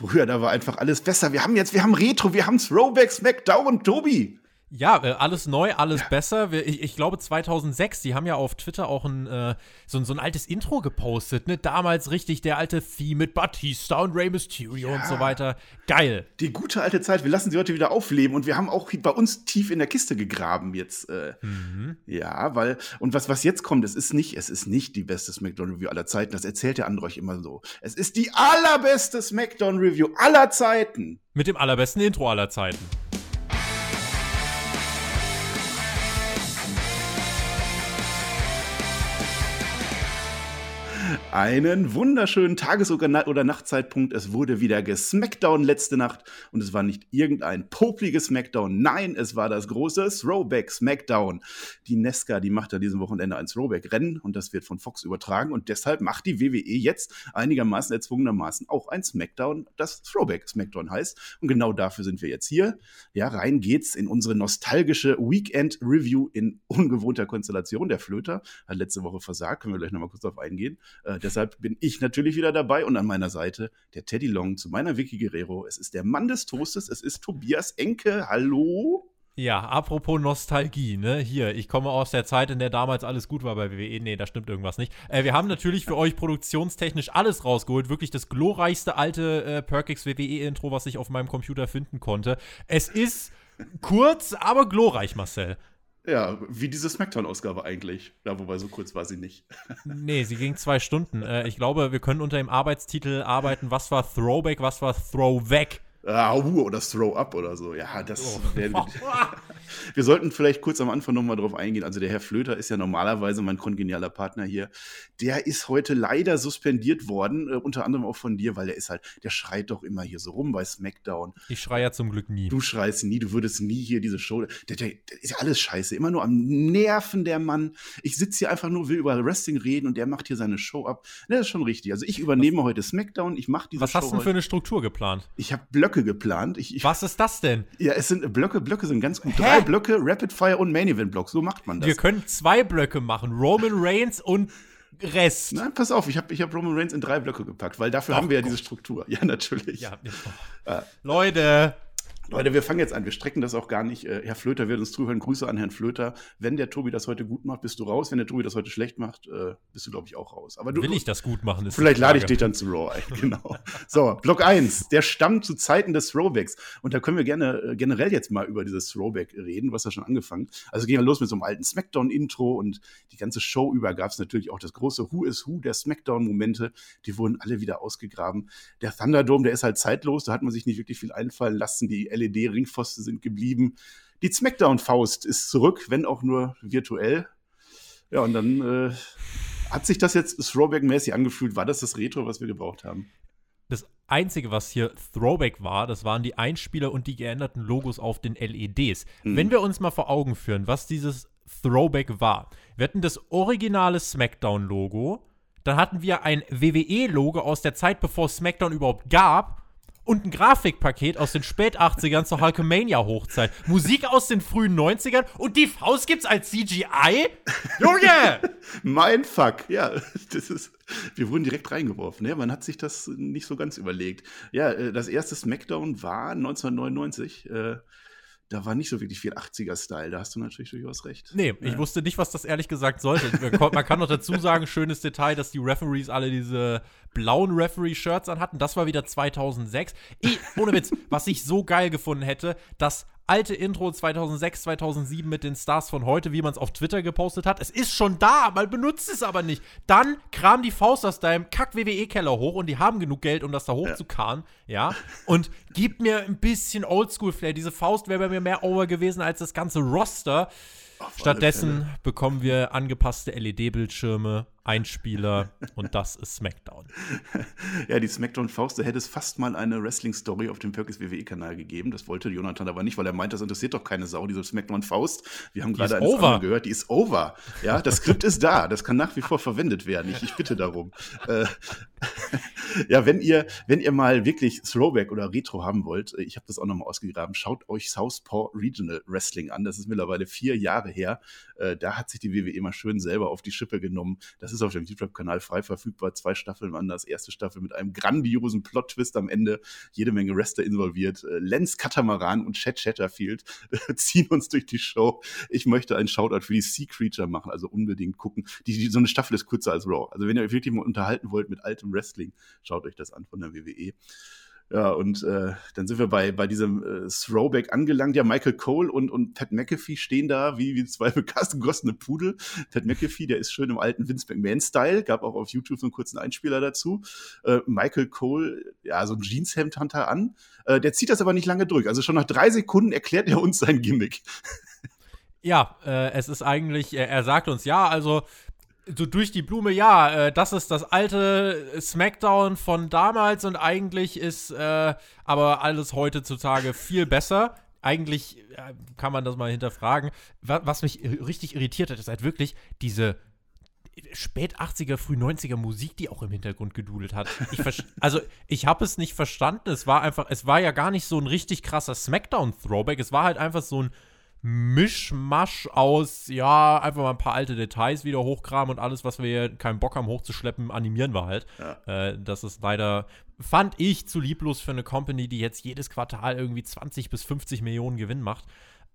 früher, da war einfach alles besser. Wir haben jetzt, wir haben Retro, wir haben Throwback, Smackdown, Tobi. Ja, äh, alles neu, alles besser. Ich, ich, glaube 2006, die haben ja auf Twitter auch ein, äh, so, so, ein altes Intro gepostet, ne? Damals richtig der alte Theme mit Batista und Rey Mysterio ja. und so weiter. Geil. Die gute alte Zeit, wir lassen sie heute wieder aufleben und wir haben auch bei uns tief in der Kiste gegraben jetzt. Äh, mhm. Ja, weil, und was, was jetzt kommt, es ist nicht, es ist nicht die beste Smackdown-Review aller Zeiten, das erzählt der andere euch immer so. Es ist die allerbeste Smackdown-Review aller Zeiten. Mit dem allerbesten Intro aller Zeiten. Einen wunderschönen Tages- oder Nachtzeitpunkt. Es wurde wieder gesmackdown letzte Nacht und es war nicht irgendein popliges Smackdown. Nein, es war das große Throwback Smackdown. Die Nesca, die macht ja diesem Wochenende ein Throwback-Rennen und das wird von Fox übertragen und deshalb macht die WWE jetzt einigermaßen erzwungenermaßen auch ein Smackdown, das Throwback Smackdown heißt. Und genau dafür sind wir jetzt hier. Ja, rein geht's in unsere nostalgische Weekend Review in ungewohnter Konstellation. Der Flöter hat letzte Woche versagt, können wir gleich nochmal kurz darauf eingehen. Äh, deshalb bin ich natürlich wieder dabei und an meiner Seite der Teddy Long zu meiner Vicky Guerrero. Es ist der Mann des Toastes, es ist Tobias Enke. Hallo? Ja, apropos Nostalgie, ne? Hier, ich komme aus der Zeit, in der damals alles gut war bei WWE. Nee, da stimmt irgendwas nicht. Äh, wir haben natürlich für euch produktionstechnisch alles rausgeholt. Wirklich das glorreichste alte äh, Perkix WWE-Intro, was ich auf meinem Computer finden konnte. Es ist kurz, aber glorreich, Marcel. Ja, wie diese Smackdown-Ausgabe eigentlich. Ja, wobei so kurz war sie nicht. nee, sie ging zwei Stunden. Äh, ich glaube, wir können unter dem Arbeitstitel arbeiten, was war Throwback, was war Throwback. Ah, uh, oder Throw Up oder so. Ja, das oh. wäre. Wir sollten vielleicht kurz am Anfang nochmal drauf eingehen. Also, der Herr Flöter ist ja normalerweise mein kongenialer Partner hier. Der ist heute leider suspendiert worden, äh, unter anderem auch von dir, weil der ist halt, der schreit doch immer hier so rum bei SmackDown. Ich schreie ja zum Glück nie. Du schreist nie, du würdest nie hier diese Show. Der, der, der ist ja alles scheiße, immer nur am Nerven, der Mann. Ich sitze hier einfach nur, will über Wrestling reden und der macht hier seine Show ab. Das ist schon richtig. Also, ich übernehme was, heute SmackDown, ich mache diese Was Show hast du denn für eine Struktur geplant? Ich habe Blöcke geplant. Ich, ich, was ist das denn? Ja, es sind Blöcke, Blöcke sind ganz gut. Hä? Drei Blöcke, Rapid Fire und Main Event Block. So macht man das. Wir können zwei Blöcke machen. Roman Reigns und Rest. Nein, pass auf, ich habe ich hab Roman Reigns in drei Blöcke gepackt, weil dafür Ach, haben wir ja diese Struktur. Ja, natürlich. Ja, oh. äh, Leute, Leute, wir fangen jetzt an. Wir strecken das auch gar nicht. Äh, Herr Flöter wird uns zuhören. Grüße an Herrn Flöter. Wenn der Tobi das heute gut macht, bist du raus. Wenn der Tobi das heute schlecht macht, äh, bist du, glaube ich, auch raus. Aber du, Will ich das gut machen? vielleicht lade ich dich dann zu Raw ein. Genau. so, Block 1. Der stammt zu Zeiten des Throwbacks. Und da können wir gerne äh, generell jetzt mal über dieses Throwback reden. Was ja schon angefangen. Also ging ja los mit so einem alten Smackdown-Intro und die ganze Show über gab es natürlich auch das große Who is Who der Smackdown-Momente. Die wurden alle wieder ausgegraben. Der Thunderdome, der ist halt zeitlos. Da hat man sich nicht wirklich viel einfallen lassen. Die LED-Ringpfosten sind geblieben. Die Smackdown-Faust ist zurück, wenn auch nur virtuell. Ja, und dann äh, hat sich das jetzt Throwback-mäßig angefühlt. War das das Retro, was wir gebraucht haben? Das Einzige, was hier Throwback war, das waren die Einspieler und die geänderten Logos auf den LEDs. Mhm. Wenn wir uns mal vor Augen führen, was dieses Throwback war. Wir hatten das originale Smackdown-Logo, dann hatten wir ein WWE-Logo aus der Zeit, bevor Smackdown überhaupt gab und ein Grafikpaket aus den Spät-80ern zur Hulkamania-Hochzeit. Musik aus den frühen 90ern und die Faust gibt's als CGI? Junge! mein Fuck, ja. Das ist, wir wurden direkt reingeworfen. Ja, man hat sich das nicht so ganz überlegt. Ja, äh, das erste Smackdown war 1999 da war nicht so wirklich viel 80er-Style. Da hast du natürlich durchaus recht. Nee, ja. ich wusste nicht, was das ehrlich gesagt sollte. Man kann noch dazu sagen, schönes Detail, dass die Referees alle diese blauen Referee-Shirts anhatten. Das war wieder 2006. Ich, ohne Witz, was ich so geil gefunden hätte, das alte Intro 2006, 2007 mit den Stars von heute, wie man es auf Twitter gepostet hat. Es ist schon da, man benutzt es aber nicht. Dann kram die Faust aus deinem Kack-WWE-Keller hoch und die haben genug Geld, um das da hochzukarren, ja. ja. Und gib mir ein bisschen Oldschool-Flair. Diese Faust wäre bei mir mehr over gewesen als das ganze Roster. Stattdessen bekommen wir angepasste LED-Bildschirme, Einspieler und das ist SmackDown. Ja, die SmackDown-Faust, da hätte es fast mal eine Wrestling-Story auf dem Perkins WWE-Kanal gegeben. Das wollte Jonathan aber nicht, weil er meint, das interessiert doch keine Sau, diese SmackDown-Faust. Wir haben gerade over. gehört, die ist over. Ja, das Skript ist da, das kann nach wie vor verwendet werden. Ich, ich bitte darum. Äh, ja, wenn ihr, wenn ihr mal wirklich Throwback oder Retro haben wollt, äh, ich habe das auch nochmal ausgegraben, schaut euch Southpaw Regional Wrestling an. Das ist mittlerweile vier Jahre her. Äh, da hat sich die WWE mal schön selber auf die Schippe genommen. Das ist ist auf dem YouTube-Kanal frei verfügbar. Zwei Staffeln waren das. Erste Staffel mit einem grandiosen Plot-Twist am Ende. Jede Menge Wrestler involviert. Äh, Lenz Katamaran und Chad Chatterfield äh, ziehen uns durch die Show. Ich möchte einen Shoutout für die Sea Creature machen, also unbedingt gucken. Die, die, so eine Staffel ist kürzer als Raw. Also wenn ihr euch wirklich mal unterhalten wollt mit altem Wrestling, schaut euch das an von der WWE. Ja, und äh, dann sind wir bei, bei diesem äh, Throwback angelangt. Ja, Michael Cole und, und Pat McAfee stehen da wie, wie zwei gegossene Pudel. Pat McAfee, der ist schön im alten Vince McMahon-Style, gab auch auf YouTube so einen kurzen Einspieler dazu. Äh, Michael Cole, ja, so ein Jeanshemd hat an. Äh, der zieht das aber nicht lange durch. Also schon nach drei Sekunden erklärt er uns sein Gimmick. Ja, äh, es ist eigentlich, er, er sagt uns, ja, also so durch die Blume, ja, äh, das ist das alte SmackDown von damals und eigentlich ist äh, aber alles heutzutage viel besser. Eigentlich äh, kann man das mal hinterfragen. Was, was mich richtig irritiert hat, ist halt wirklich diese spät 80er, früh 90er Musik, die auch im Hintergrund gedudelt hat. Ich also, ich habe es nicht verstanden. Es war einfach, es war ja gar nicht so ein richtig krasser Smackdown-Throwback. Es war halt einfach so ein Mischmasch aus, ja, einfach mal ein paar alte Details wieder hochkramen und alles, was wir keinen Bock haben hochzuschleppen, animieren wir halt. Ja. Äh, das ist leider, fand ich, zu lieblos für eine Company, die jetzt jedes Quartal irgendwie 20 bis 50 Millionen Gewinn macht.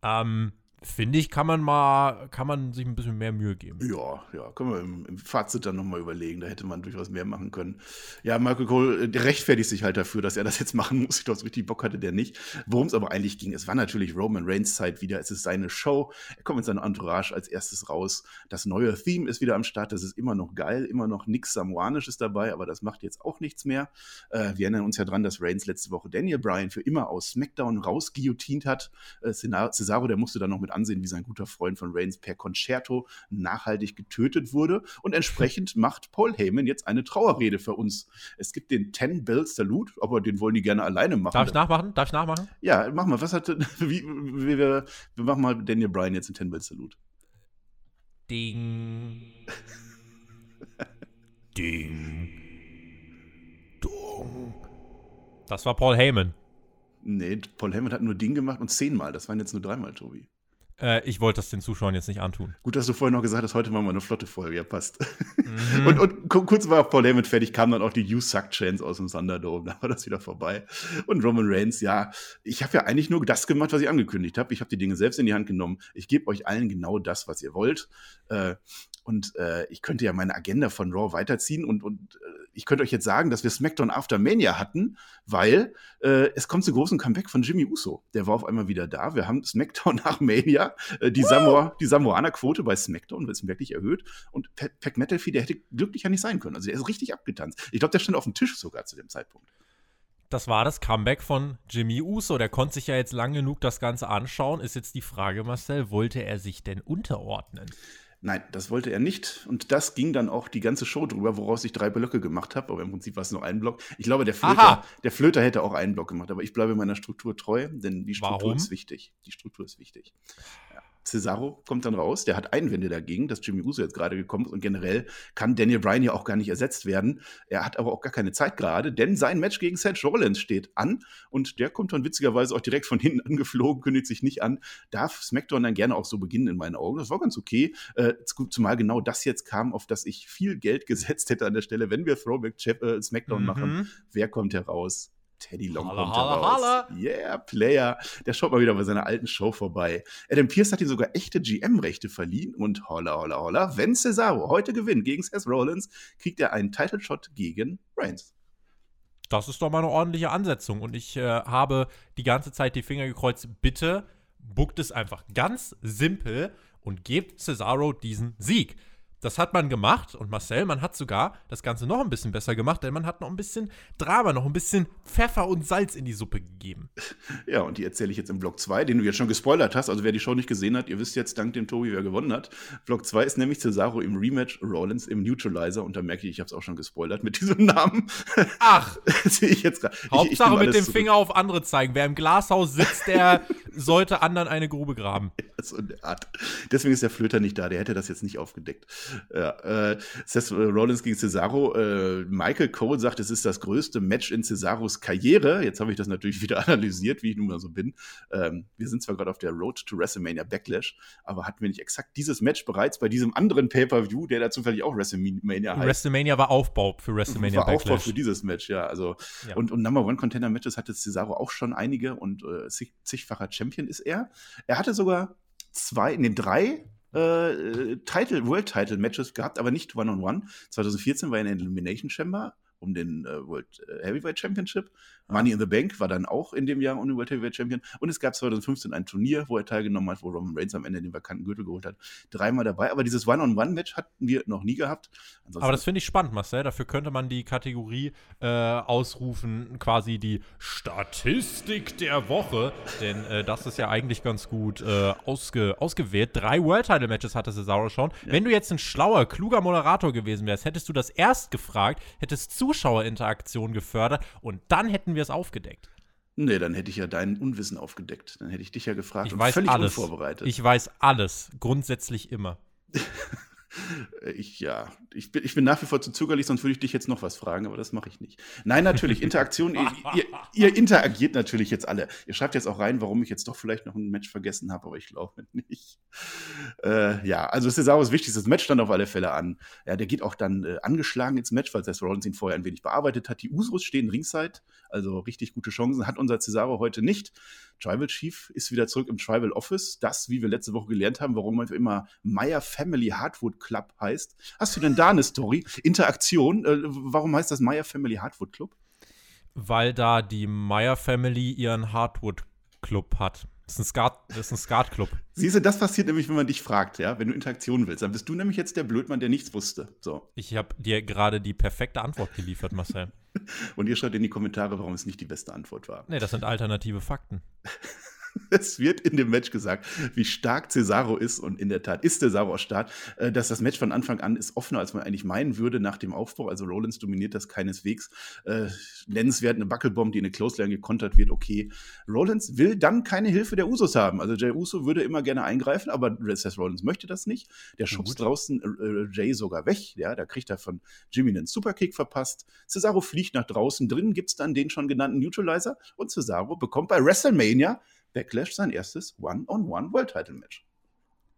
Ähm, finde ich, kann man mal, kann man sich ein bisschen mehr Mühe geben. Ja, ja, können wir im, Fazit dann nochmal überlegen. Da hätte man durchaus mehr machen können. Ja, Michael Cole, der rechtfertigt sich halt dafür, dass er das jetzt machen muss. Ich glaube, so richtig Bock hatte der nicht. Worum es aber eigentlich ging, es war natürlich Roman Reigns Zeit wieder. Es ist seine Show. Er kommt mit seiner Entourage als erstes raus. Das neue Theme ist wieder am Start. Das ist immer noch geil. Immer noch nichts Samoanisches dabei, aber das macht jetzt auch nichts mehr. Äh, wir erinnern uns ja dran, dass Reigns letzte Woche Daniel Bryan für immer aus SmackDown rausguillotint hat. Äh, Cesaro, der musste dann noch mit ansehen, wie sein guter Freund von Reigns per Concerto nachhaltig getötet wurde. Und entsprechend macht Paul Heyman jetzt eine Trauerrede für uns. Es gibt den Ten Bell Salute, aber den wollen die gerne alleine machen. Darf ich nachmachen? Darf ich nachmachen? Ja, mach mal. Was hat, wie, wie wir, wir machen mal Daniel Bryan jetzt den Ten Bell Salute. Ding. Ding. Dong. Das war Paul Heyman. Nee, Paul Heyman hat nur Ding gemacht und zehnmal. Das waren jetzt nur dreimal, Tobi. Äh, ich wollte das den Zuschauern jetzt nicht antun. Gut, dass du vorhin noch gesagt hast, heute machen wir eine flotte Folge. Ja, passt. Mhm. Und, und, kurz war Paul Heyman fertig, kam dann auch die You Suck Chance aus dem Thunderdome. Da war das wieder vorbei. Und Roman Reigns, ja, ich habe ja eigentlich nur das gemacht, was ich angekündigt habe. Ich habe die Dinge selbst in die Hand genommen. Ich gebe euch allen genau das, was ihr wollt. Äh, und äh, ich könnte ja meine Agenda von Raw weiterziehen und, und äh, ich könnte euch jetzt sagen, dass wir SmackDown After Mania hatten, weil äh, es kommt zu großen Comeback von Jimmy Uso. Der war auf einmal wieder da. Wir haben SmackDown nach Mania. Äh, die, Samoa, die Samoaner-Quote bei SmackDown wird wirklich erhöht. Und Pac McAfee, der hätte glücklicher nicht sein können. Also der ist richtig abgetanzt. Ich glaube, der stand auf dem Tisch sogar zu dem Zeitpunkt. Das war das Comeback von Jimmy Uso. Der konnte sich ja jetzt lang genug das Ganze anschauen. Ist jetzt die Frage, Marcel, wollte er sich denn unterordnen? Nein, das wollte er nicht. Und das ging dann auch die ganze Show drüber, woraus ich drei Blöcke gemacht habe. Aber im Prinzip war es nur ein Block. Ich glaube, der Flöter, der Flöter hätte auch einen Block gemacht. Aber ich bleibe meiner Struktur treu, denn die Struktur Warum? ist wichtig. Die Struktur ist wichtig. Cesaro kommt dann raus, der hat Einwände dagegen, dass Jimmy Uso jetzt gerade gekommen ist und generell kann Daniel Bryan ja auch gar nicht ersetzt werden. Er hat aber auch gar keine Zeit gerade, denn sein Match gegen Seth Rollins steht an und der kommt dann witzigerweise auch direkt von hinten angeflogen, kündigt sich nicht an. Darf SmackDown dann gerne auch so beginnen in meinen Augen. Das war ganz okay, äh, zumal genau das jetzt kam, auf das ich viel Geld gesetzt hätte an der Stelle, wenn wir Throwback äh, SmackDown mhm. machen. Wer kommt heraus? Teddy Long holla, kommt holla, raus. Yeah, Player. Der schaut mal wieder bei seiner alten Show vorbei. Adam Pierce hat ihm sogar echte GM-Rechte verliehen und holla, holla, holla. Wenn Cesaro heute gewinnt gegen Seth Rollins, kriegt er einen Title-Shot gegen Reigns. Das ist doch mal eine ordentliche Ansetzung. Und ich äh, habe die ganze Zeit die Finger gekreuzt. Bitte buckt es einfach ganz simpel und gebt Cesaro diesen Sieg. Das hat man gemacht und Marcel, man hat sogar das Ganze noch ein bisschen besser gemacht, denn man hat noch ein bisschen Drama, noch ein bisschen Pfeffer und Salz in die Suppe gegeben. Ja, und die erzähle ich jetzt im Block 2, den du jetzt schon gespoilert hast. Also wer die Show nicht gesehen hat, ihr wisst jetzt dank dem Tobi, wer gewonnen hat. Block 2 ist nämlich Cesaro im Rematch, Rollins im Neutralizer und da merke ich, ich habe es auch schon gespoilert mit diesem Namen. Ach, sehe ich jetzt gerade. Hauptsache ich, ich mit dem zurück. Finger auf andere zeigen. Wer im Glashaus sitzt, der sollte anderen eine Grube graben. Ja, so eine Art. Deswegen ist der Flöter nicht da, der hätte das jetzt nicht aufgedeckt. Ja, äh, Seth Rollins gegen Cesaro. Äh, Michael Cole sagt, es ist das größte Match in Cesaros Karriere. Jetzt habe ich das natürlich wieder analysiert, wie ich nun mal so bin. Ähm, wir sind zwar gerade auf der Road to WrestleMania Backlash, aber hatten wir nicht exakt dieses Match bereits bei diesem anderen Pay-Per-View, der da zufällig auch WrestleMania heißt? WrestleMania war Aufbau für WrestleMania war Backlash. Aufbau für dieses Match, ja. Also, ja. Und, und Number One Contender Matches hatte Cesaro auch schon einige und äh, zig, zigfacher Champion ist er. Er hatte sogar zwei, ne, drei äh, Title, World Title Matches gehabt, aber nicht One-on-One. -on -one. 2014 war er in Elimination Chamber um den äh, World äh, Heavyweight Championship. Money in the Bank war dann auch in dem Jahr World Heavyweight Champion. Und es gab 2015 ein Turnier, wo er teilgenommen hat, wo Roman Reigns am Ende den vakanten Gürtel geholt hat. Dreimal dabei. Aber dieses One-on-One-Match hatten wir noch nie gehabt. Ansonsten aber das finde ich spannend, Marcel. Dafür könnte man die Kategorie äh, ausrufen, quasi die Statistik der Woche. Denn äh, das ist ja eigentlich ganz gut äh, ausge ausgewählt. Drei World-Title-Matches hatte Cesaro schon. Ja. Wenn du jetzt ein schlauer, kluger Moderator gewesen wärst, hättest du das erst gefragt, hättest Zuschauerinteraktion gefördert und dann hätten wir es aufgedeckt. Nee, dann hätte ich ja dein Unwissen aufgedeckt. Dann hätte ich dich ja gefragt ich und weiß völlig alles. unvorbereitet. Ich weiß alles, grundsätzlich immer. Ich, ja, ich bin, ich bin nach wie vor zu zögerlich, sonst würde ich dich jetzt noch was fragen, aber das mache ich nicht. Nein, natürlich, Interaktion, ihr, ihr, ihr, interagiert natürlich jetzt alle. Ihr schreibt jetzt auch rein, warum ich jetzt doch vielleicht noch ein Match vergessen habe, aber ich glaube nicht. Äh, ja, also Cesaro ist wichtig, das Match stand auf alle Fälle an. Ja, der geht auch dann äh, angeschlagen ins Match, weil Seth Rollins ihn vorher ein wenig bearbeitet hat. Die Usos stehen ringside, also richtig gute Chancen hat unser Cesaro heute nicht. Tribal Chief ist wieder zurück im Tribal Office. Das, wie wir letzte Woche gelernt haben, warum man immer Meyer Family Hardwood Club heißt. Hast du denn da eine Story? Interaktion? Äh, warum heißt das Meyer Family Hardwood Club? Weil da die Meyer Family ihren Hardwood Club hat. Das ist ein Skat, das ist ein Skatclub. Siehst du, das passiert nämlich, wenn man dich fragt, ja, wenn du Interaktion willst. Dann bist du nämlich jetzt der Blödmann, der nichts wusste. So. Ich habe dir gerade die perfekte Antwort geliefert, Marcel. Und ihr schreibt in die Kommentare, warum es nicht die beste Antwort war. Nee, das sind alternative Fakten. es wird in dem Match gesagt, wie stark Cesaro ist und in der Tat ist Cesaro auch stark, äh, dass das Match von Anfang an ist offener, als man eigentlich meinen würde nach dem Aufbau. Also Rollins dominiert das keineswegs. Äh, nennenswert eine Buckelbomb, die in eine Clothesline gekontert wird, okay. Rollins will dann keine Hilfe der Usos haben. Also Jay Uso würde immer gerne eingreifen, aber Seth Rollins möchte das nicht. Der schubst draußen äh, Jay sogar weg. Ja, da kriegt er von Jimmy einen Superkick verpasst. Cesaro fliegt nach draußen. Drinnen gibt es dann den schon genannten Neutralizer und Cesaro bekommt bei WrestleMania Backlash sein erstes One-on-One World Title Match.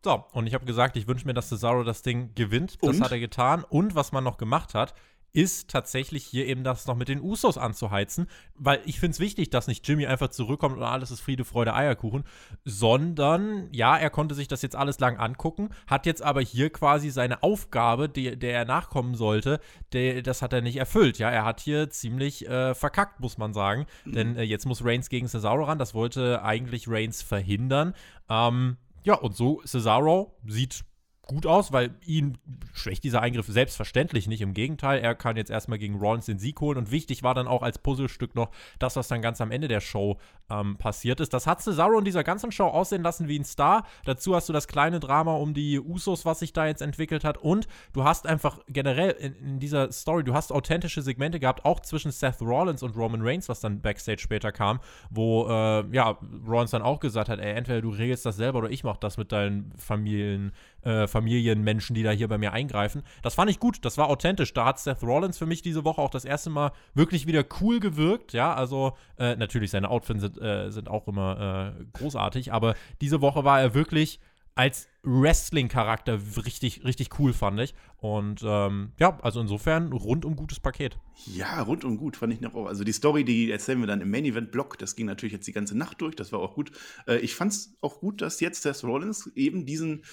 So, und ich habe gesagt, ich wünsche mir, dass Cesaro das Ding gewinnt. Das und? hat er getan. Und was man noch gemacht hat, ist tatsächlich hier eben das noch mit den Usos anzuheizen, weil ich finde es wichtig, dass nicht Jimmy einfach zurückkommt und alles ist Friede, Freude, Eierkuchen, sondern ja, er konnte sich das jetzt alles lang angucken, hat jetzt aber hier quasi seine Aufgabe, die, der er nachkommen sollte, der, das hat er nicht erfüllt. Ja, er hat hier ziemlich äh, verkackt, muss man sagen, mhm. denn äh, jetzt muss Reigns gegen Cesaro ran, das wollte eigentlich Reigns verhindern. Ähm, ja, und so Cesaro sieht gut aus, weil ihn schwächt dieser Eingriff selbstverständlich nicht. Im Gegenteil, er kann jetzt erstmal gegen Rollins den Sieg holen. Und wichtig war dann auch als Puzzlestück noch das, was dann ganz am Ende der Show ähm, passiert ist. Das hat Cesaro in dieser ganzen Show aussehen lassen wie ein Star. Dazu hast du das kleine Drama um die Usos, was sich da jetzt entwickelt hat. Und du hast einfach generell in, in dieser Story, du hast authentische Segmente gehabt, auch zwischen Seth Rollins und Roman Reigns, was dann Backstage später kam, wo äh, ja, Rollins dann auch gesagt hat, ey, entweder du regelst das selber oder ich mach das mit deinen Familien, äh, Familienmenschen, die da hier bei mir eingreifen. Das fand ich gut, das war authentisch. Da hat Seth Rollins für mich diese Woche auch das erste Mal wirklich wieder cool gewirkt. Ja, also äh, natürlich seine Outfits sind, äh, sind auch immer äh, großartig, aber diese Woche war er wirklich als Wrestling-Charakter richtig, richtig cool, fand ich. Und ähm, ja, also insofern rundum gutes Paket. Ja, rundum gut, fand ich noch auch. Also die Story, die erzählen wir dann im Main-Event-Block, das ging natürlich jetzt die ganze Nacht durch, das war auch gut. Äh, ich fand es auch gut, dass jetzt Seth Rollins eben diesen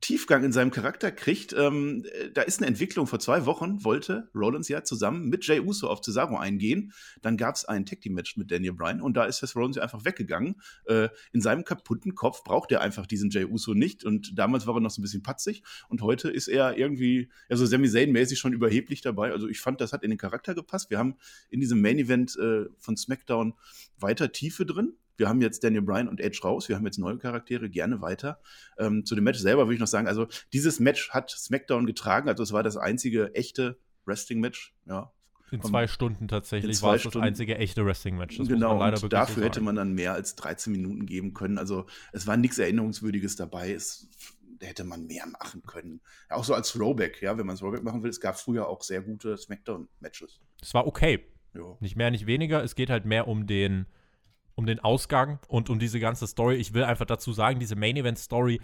Tiefgang in seinem Charakter kriegt. Ähm, da ist eine Entwicklung. Vor zwei Wochen wollte Rollins ja zusammen mit Jay Uso auf Cesaro eingehen. Dann gab es ein Tag Team Match mit Daniel Bryan und da ist Seth Rollins ja einfach weggegangen. Äh, in seinem kaputten Kopf braucht er einfach diesen Jay Uso nicht und damals war er noch so ein bisschen patzig und heute ist er irgendwie, also Sami Zayn-mäßig schon überheblich dabei. Also ich fand, das hat in den Charakter gepasst. Wir haben in diesem Main Event äh, von SmackDown weiter Tiefe drin. Wir haben jetzt Daniel Bryan und Edge raus. Wir haben jetzt neue Charaktere, gerne weiter. Ähm, zu dem Match selber würde ich noch sagen, also dieses Match hat SmackDown getragen. Also es war das einzige echte Wrestling-Match, ja. In zwei Stunden tatsächlich zwei war es Stunden. das einzige echte Wrestling-Match. Genau, und dafür so hätte man dann mehr als 13 Minuten geben können. Also es war nichts Erinnerungswürdiges dabei. Es hätte man mehr machen können. auch so als Throwback, ja, wenn man Throwback machen will. Es gab früher auch sehr gute Smackdown-Matches. Es war okay. Jo. Nicht mehr, nicht weniger. Es geht halt mehr um den um den Ausgang und um diese ganze Story. Ich will einfach dazu sagen, diese Main Event Story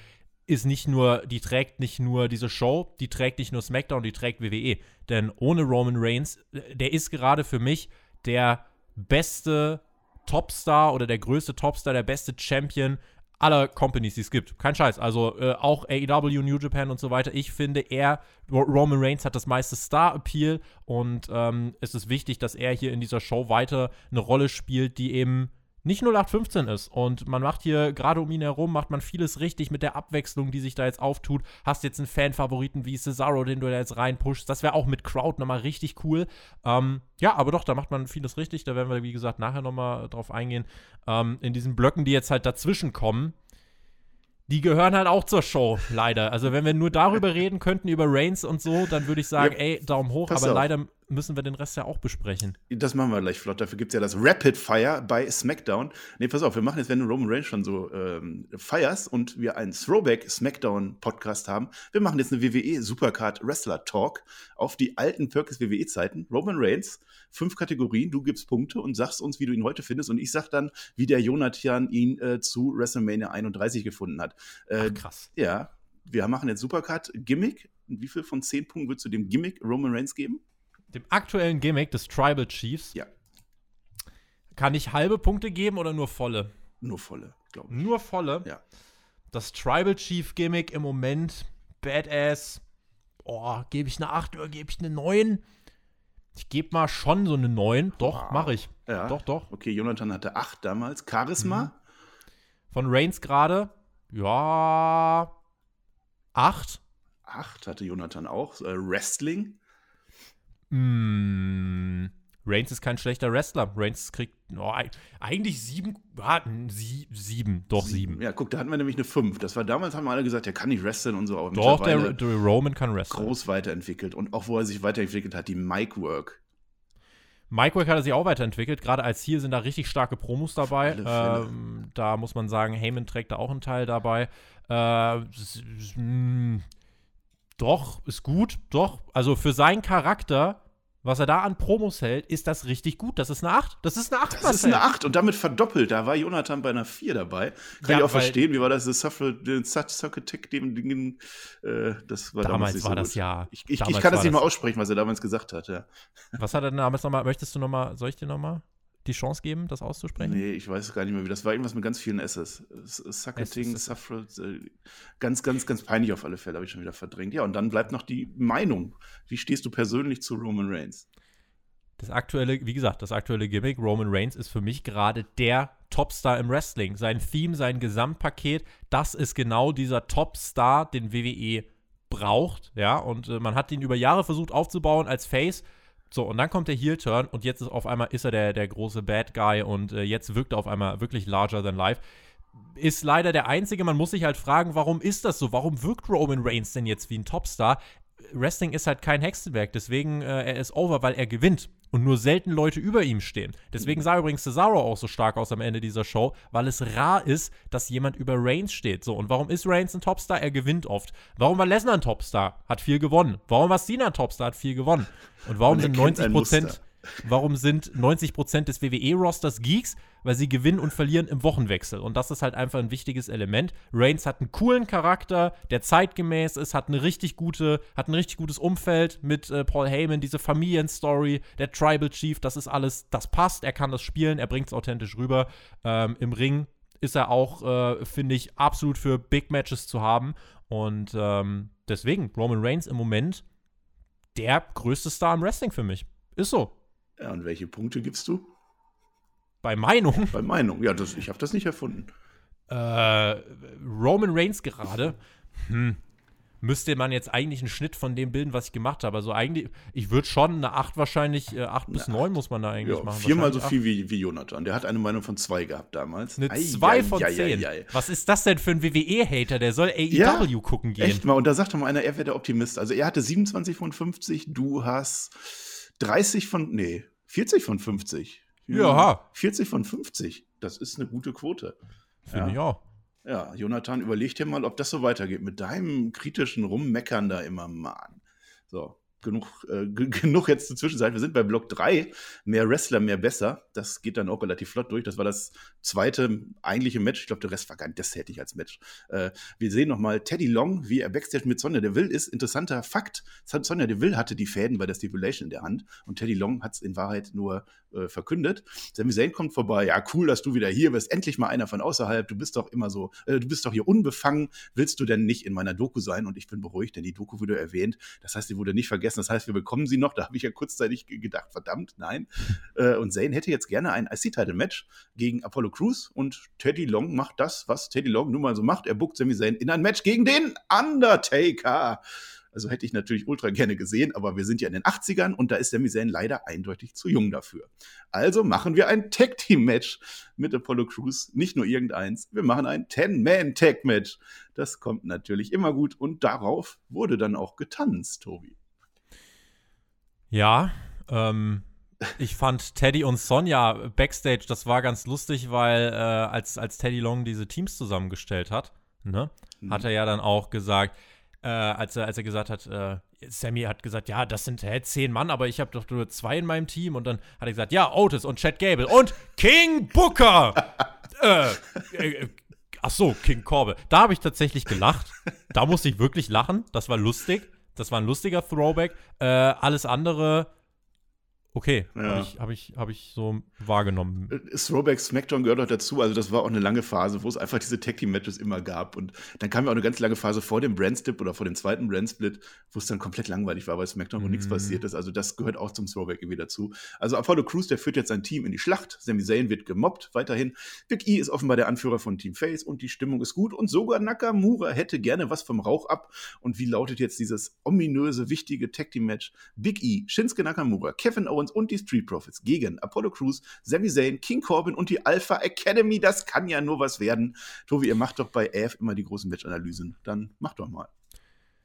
ist nicht nur, die trägt nicht nur diese Show, die trägt nicht nur SmackDown, die trägt WWE. Denn ohne Roman Reigns, der ist gerade für mich der beste Topstar oder der größte Topstar, der beste Champion aller Companies, die es gibt. Kein Scheiß. Also äh, auch AEW, New Japan und so weiter. Ich finde, er, Roman Reigns, hat das meiste Star-Appeal und ähm, es ist wichtig, dass er hier in dieser Show weiter eine Rolle spielt, die eben nicht 0815 ist. Und man macht hier, gerade um ihn herum, macht man vieles richtig mit der Abwechslung, die sich da jetzt auftut. Hast jetzt einen Fan-Favoriten wie Cesaro, den du da jetzt reinpushst. Das wäre auch mit Crowd nochmal richtig cool. Ähm, ja, aber doch, da macht man vieles richtig. Da werden wir, wie gesagt, nachher nochmal drauf eingehen. Ähm, in diesen Blöcken, die jetzt halt dazwischen kommen, die gehören halt auch zur Show, leider. Also, wenn wir nur darüber reden könnten, über Reigns und so, dann würde ich sagen, ja, ey, Daumen hoch, aber auf. leider müssen wir den Rest ja auch besprechen. Das machen wir gleich flott. Dafür gibt es ja das Rapid Fire bei SmackDown. Nee, pass auf, wir machen jetzt, wenn du Roman Reigns schon so ähm, feierst und wir einen Throwback SmackDown Podcast haben, wir machen jetzt eine WWE Supercard Wrestler Talk auf die alten Perkins WWE Zeiten. Roman Reigns, fünf Kategorien, du gibst Punkte und sagst uns, wie du ihn heute findest und ich sag dann, wie der Jonathan ihn äh, zu WrestleMania 31 gefunden hat. Äh, Ach, krass. Ja, wir machen jetzt Supercard Gimmick. Wie viel von zehn Punkten würdest du dem Gimmick Roman Reigns geben? Dem aktuellen Gimmick des Tribal Chiefs, ja. kann ich halbe Punkte geben oder nur volle? Nur volle, glaube ich. Nur volle? Ja. Das Tribal Chief Gimmick im Moment, Badass. Oh, gebe ich eine 8 oder gebe ich eine 9? Ich gebe mal schon so eine 9. Doch, wow. mache ich. Ja. Doch, doch. Okay, Jonathan hatte 8 damals. Charisma? Mhm. Von Reigns gerade? Ja. 8. 8 hatte Jonathan auch. Äh, Wrestling? Mm, Reigns ist kein schlechter Wrestler. Reigns kriegt oh, eigentlich sieben, ah, sie, sieben, doch sieben. sieben. Ja, guck, da hatten wir nämlich eine fünf. Das war damals, haben wir alle gesagt, der kann nicht wresteln und so. Aber doch, der, der, Roman kann wresteln. Groß weiterentwickelt. Und auch wo er sich weiterentwickelt hat, die Mic-Work. Mic-Work hat er sich auch weiterentwickelt. Gerade als hier sind da richtig starke Promos dabei. Ähm, da muss man sagen, Heyman trägt da auch einen Teil dabei. Äh, doch, ist gut, doch. Also für seinen Charakter was er da an Promos hält, ist das richtig gut. Das ist eine 8. Das ist eine 8. Das ist eine 8 und damit verdoppelt. Da war Jonathan bei einer 4 dabei. Kann ja, ich auch verstehen. Wie war das? Das Sucker-Tick, dem Dingen. Äh, das war damals, damals war so das ja. Ich, ich, ich kann das nicht mal aussprechen, was er damals gesagt hat. Ja. Was hat er damals nochmal? Möchtest du nochmal? Soll ich dir nochmal? Die Chance geben, das auszusprechen? Nee, ich weiß gar nicht mehr, wie das war. Irgendwas mit ganz vielen S's. Sucketing, Suffrage, äh, ganz, ganz, ganz peinlich auf alle Fälle, habe ich schon wieder verdrängt. Ja, und dann bleibt noch die Meinung. Wie stehst du persönlich zu Roman Reigns? Das aktuelle, wie gesagt, das aktuelle Gimmick, Roman Reigns, ist für mich gerade der Topstar im Wrestling. Sein Theme, sein Gesamtpaket, das ist genau dieser Topstar, den WWE braucht, ja, und äh, man hat ihn über Jahre versucht aufzubauen als Face, so, und dann kommt der Heel-Turn und jetzt ist auf einmal ist er der, der große Bad Guy und äh, jetzt wirkt er auf einmal wirklich larger than life. Ist leider der einzige, man muss sich halt fragen, warum ist das so? Warum wirkt Roman Reigns denn jetzt wie ein Topstar? Wrestling ist halt kein Hexenwerk, deswegen äh, er ist over, weil er gewinnt und nur selten Leute über ihm stehen. Deswegen sah übrigens Cesaro auch so stark aus am Ende dieser Show, weil es rar ist, dass jemand über Reigns steht. So, und warum ist Reigns ein Topstar? Er gewinnt oft. Warum war Lesnar ein Topstar? Hat viel gewonnen. Warum war Cena ein Topstar? Hat viel gewonnen. Und warum und sind 90 Prozent Warum sind 90% des WWE-Rosters Geeks? Weil sie gewinnen und verlieren im Wochenwechsel. Und das ist halt einfach ein wichtiges Element. Reigns hat einen coolen Charakter, der zeitgemäß ist, hat eine richtig gute, hat ein richtig gutes Umfeld mit äh, Paul Heyman, diese Familienstory, der Tribal Chief, das ist alles, das passt. Er kann das spielen, er bringt es authentisch rüber. Ähm, Im Ring ist er auch, äh, finde ich, absolut für Big Matches zu haben. Und ähm, deswegen, Roman Reigns im Moment der größte Star im Wrestling für mich. Ist so. Ja, und welche Punkte gibst du? Bei Meinung? Bei Meinung, ja, das, ich habe das nicht erfunden. Äh, Roman Reigns gerade. Hm. Müsste man jetzt eigentlich einen Schnitt von dem bilden, was ich gemacht habe. Also eigentlich, ich würde schon eine 8 wahrscheinlich, äh, 8 bis 9 muss man da eigentlich ja, machen. Viermal so viel wie, wie Jonathan. Der hat eine Meinung von 2 gehabt damals. Eine 2 von 10. Was ist das denn für ein WWE-Hater? Der soll AEW ja, gucken gehen. Echt mal, und da sagt doch mal einer, er wäre der Optimist. Also er hatte 27 von 50, du hast 30 von, nee, 40 von 50. Ja. 40 von 50. Das ist eine gute Quote. Finde ja. ich auch. Ja, Jonathan, überleg dir mal, ob das so weitergeht. Mit deinem kritischen Rummeckern da immer, Mann. So, genug, äh, genug jetzt zur Zwischenzeit. Wir sind bei Block 3. Mehr Wrestler, mehr besser. Das geht dann auch relativ flott durch. Das war das zweite eigentliche Match. Ich glaube, der Rest war gar nicht das hätte ich als Match. Äh, wir sehen nochmal Teddy Long, wie er Backstage mit Sonja Deville ist. Interessanter Fakt. Sonja Deville hatte die Fäden bei der Stipulation in der Hand und Teddy Long hat es in Wahrheit nur äh, verkündet. Sami Zayn kommt vorbei. Ja, cool, dass du wieder hier bist. Endlich mal einer von außerhalb. Du bist doch immer so, äh, du bist doch hier unbefangen. Willst du denn nicht in meiner Doku sein? Und ich bin beruhigt, denn die Doku wurde erwähnt. Das heißt, sie wurde nicht vergessen. Das heißt, wir bekommen sie noch. Da habe ich ja kurzzeitig gedacht, verdammt, nein. Äh, und Zayn hätte jetzt gerne ein IC-Title-Match gegen Apollo Crews und Teddy Long macht das, was Teddy Long nun mal so macht. Er buckt Sami Zayn in ein Match gegen den Undertaker. Also hätte ich natürlich ultra gerne gesehen, aber wir sind ja in den 80ern und da ist Sami Zayn leider eindeutig zu jung dafür. Also machen wir ein Tag Team Match mit Apollo Crews, nicht nur irgendeins, wir machen ein 10-Man Tag Match. Das kommt natürlich immer gut und darauf wurde dann auch getanzt, Tobi. Ja, ähm, ich fand Teddy und Sonja backstage, das war ganz lustig, weil äh, als, als Teddy Long diese Teams zusammengestellt hat, ne, mhm. hat er ja dann auch gesagt, äh, als, er, als er gesagt hat, äh, Sammy hat gesagt, ja, das sind hä, zehn Mann, aber ich habe doch nur zwei in meinem Team. Und dann hat er gesagt, ja, Otis und Chad Gable und King Booker. äh, äh, ach so, King Corbin. Da habe ich tatsächlich gelacht. Da musste ich wirklich lachen. Das war lustig. Das war ein lustiger Throwback. Äh, alles andere Okay, ja. habe ich, hab ich, hab ich so wahrgenommen. Äh, Throwback SmackDown gehört auch dazu. Also, das war auch eine lange Phase, wo es einfach diese Tag Team Matches immer gab. Und dann kam ja auch eine ganz lange Phase vor dem Brand Strip oder vor dem zweiten Brand Split, wo es dann komplett langweilig war, weil SmackDown, wo mm. nichts passiert ist. Also, das gehört auch zum Throwback irgendwie dazu. Also, Apollo Crews, der führt jetzt sein Team in die Schlacht. Sami Zayn wird gemobbt weiterhin. Big E ist offenbar der Anführer von Team Face und die Stimmung ist gut. Und sogar Nakamura hätte gerne was vom Rauch ab. Und wie lautet jetzt dieses ominöse, wichtige Tag Team Match? Big E, Shinsuke Nakamura, Kevin Owens und die Street Profits gegen Apollo Crews, Sami Zayn, King Corbin und die Alpha Academy. Das kann ja nur was werden. Tobi, ihr macht doch bei AF immer die großen Match-Analysen. Dann macht doch mal.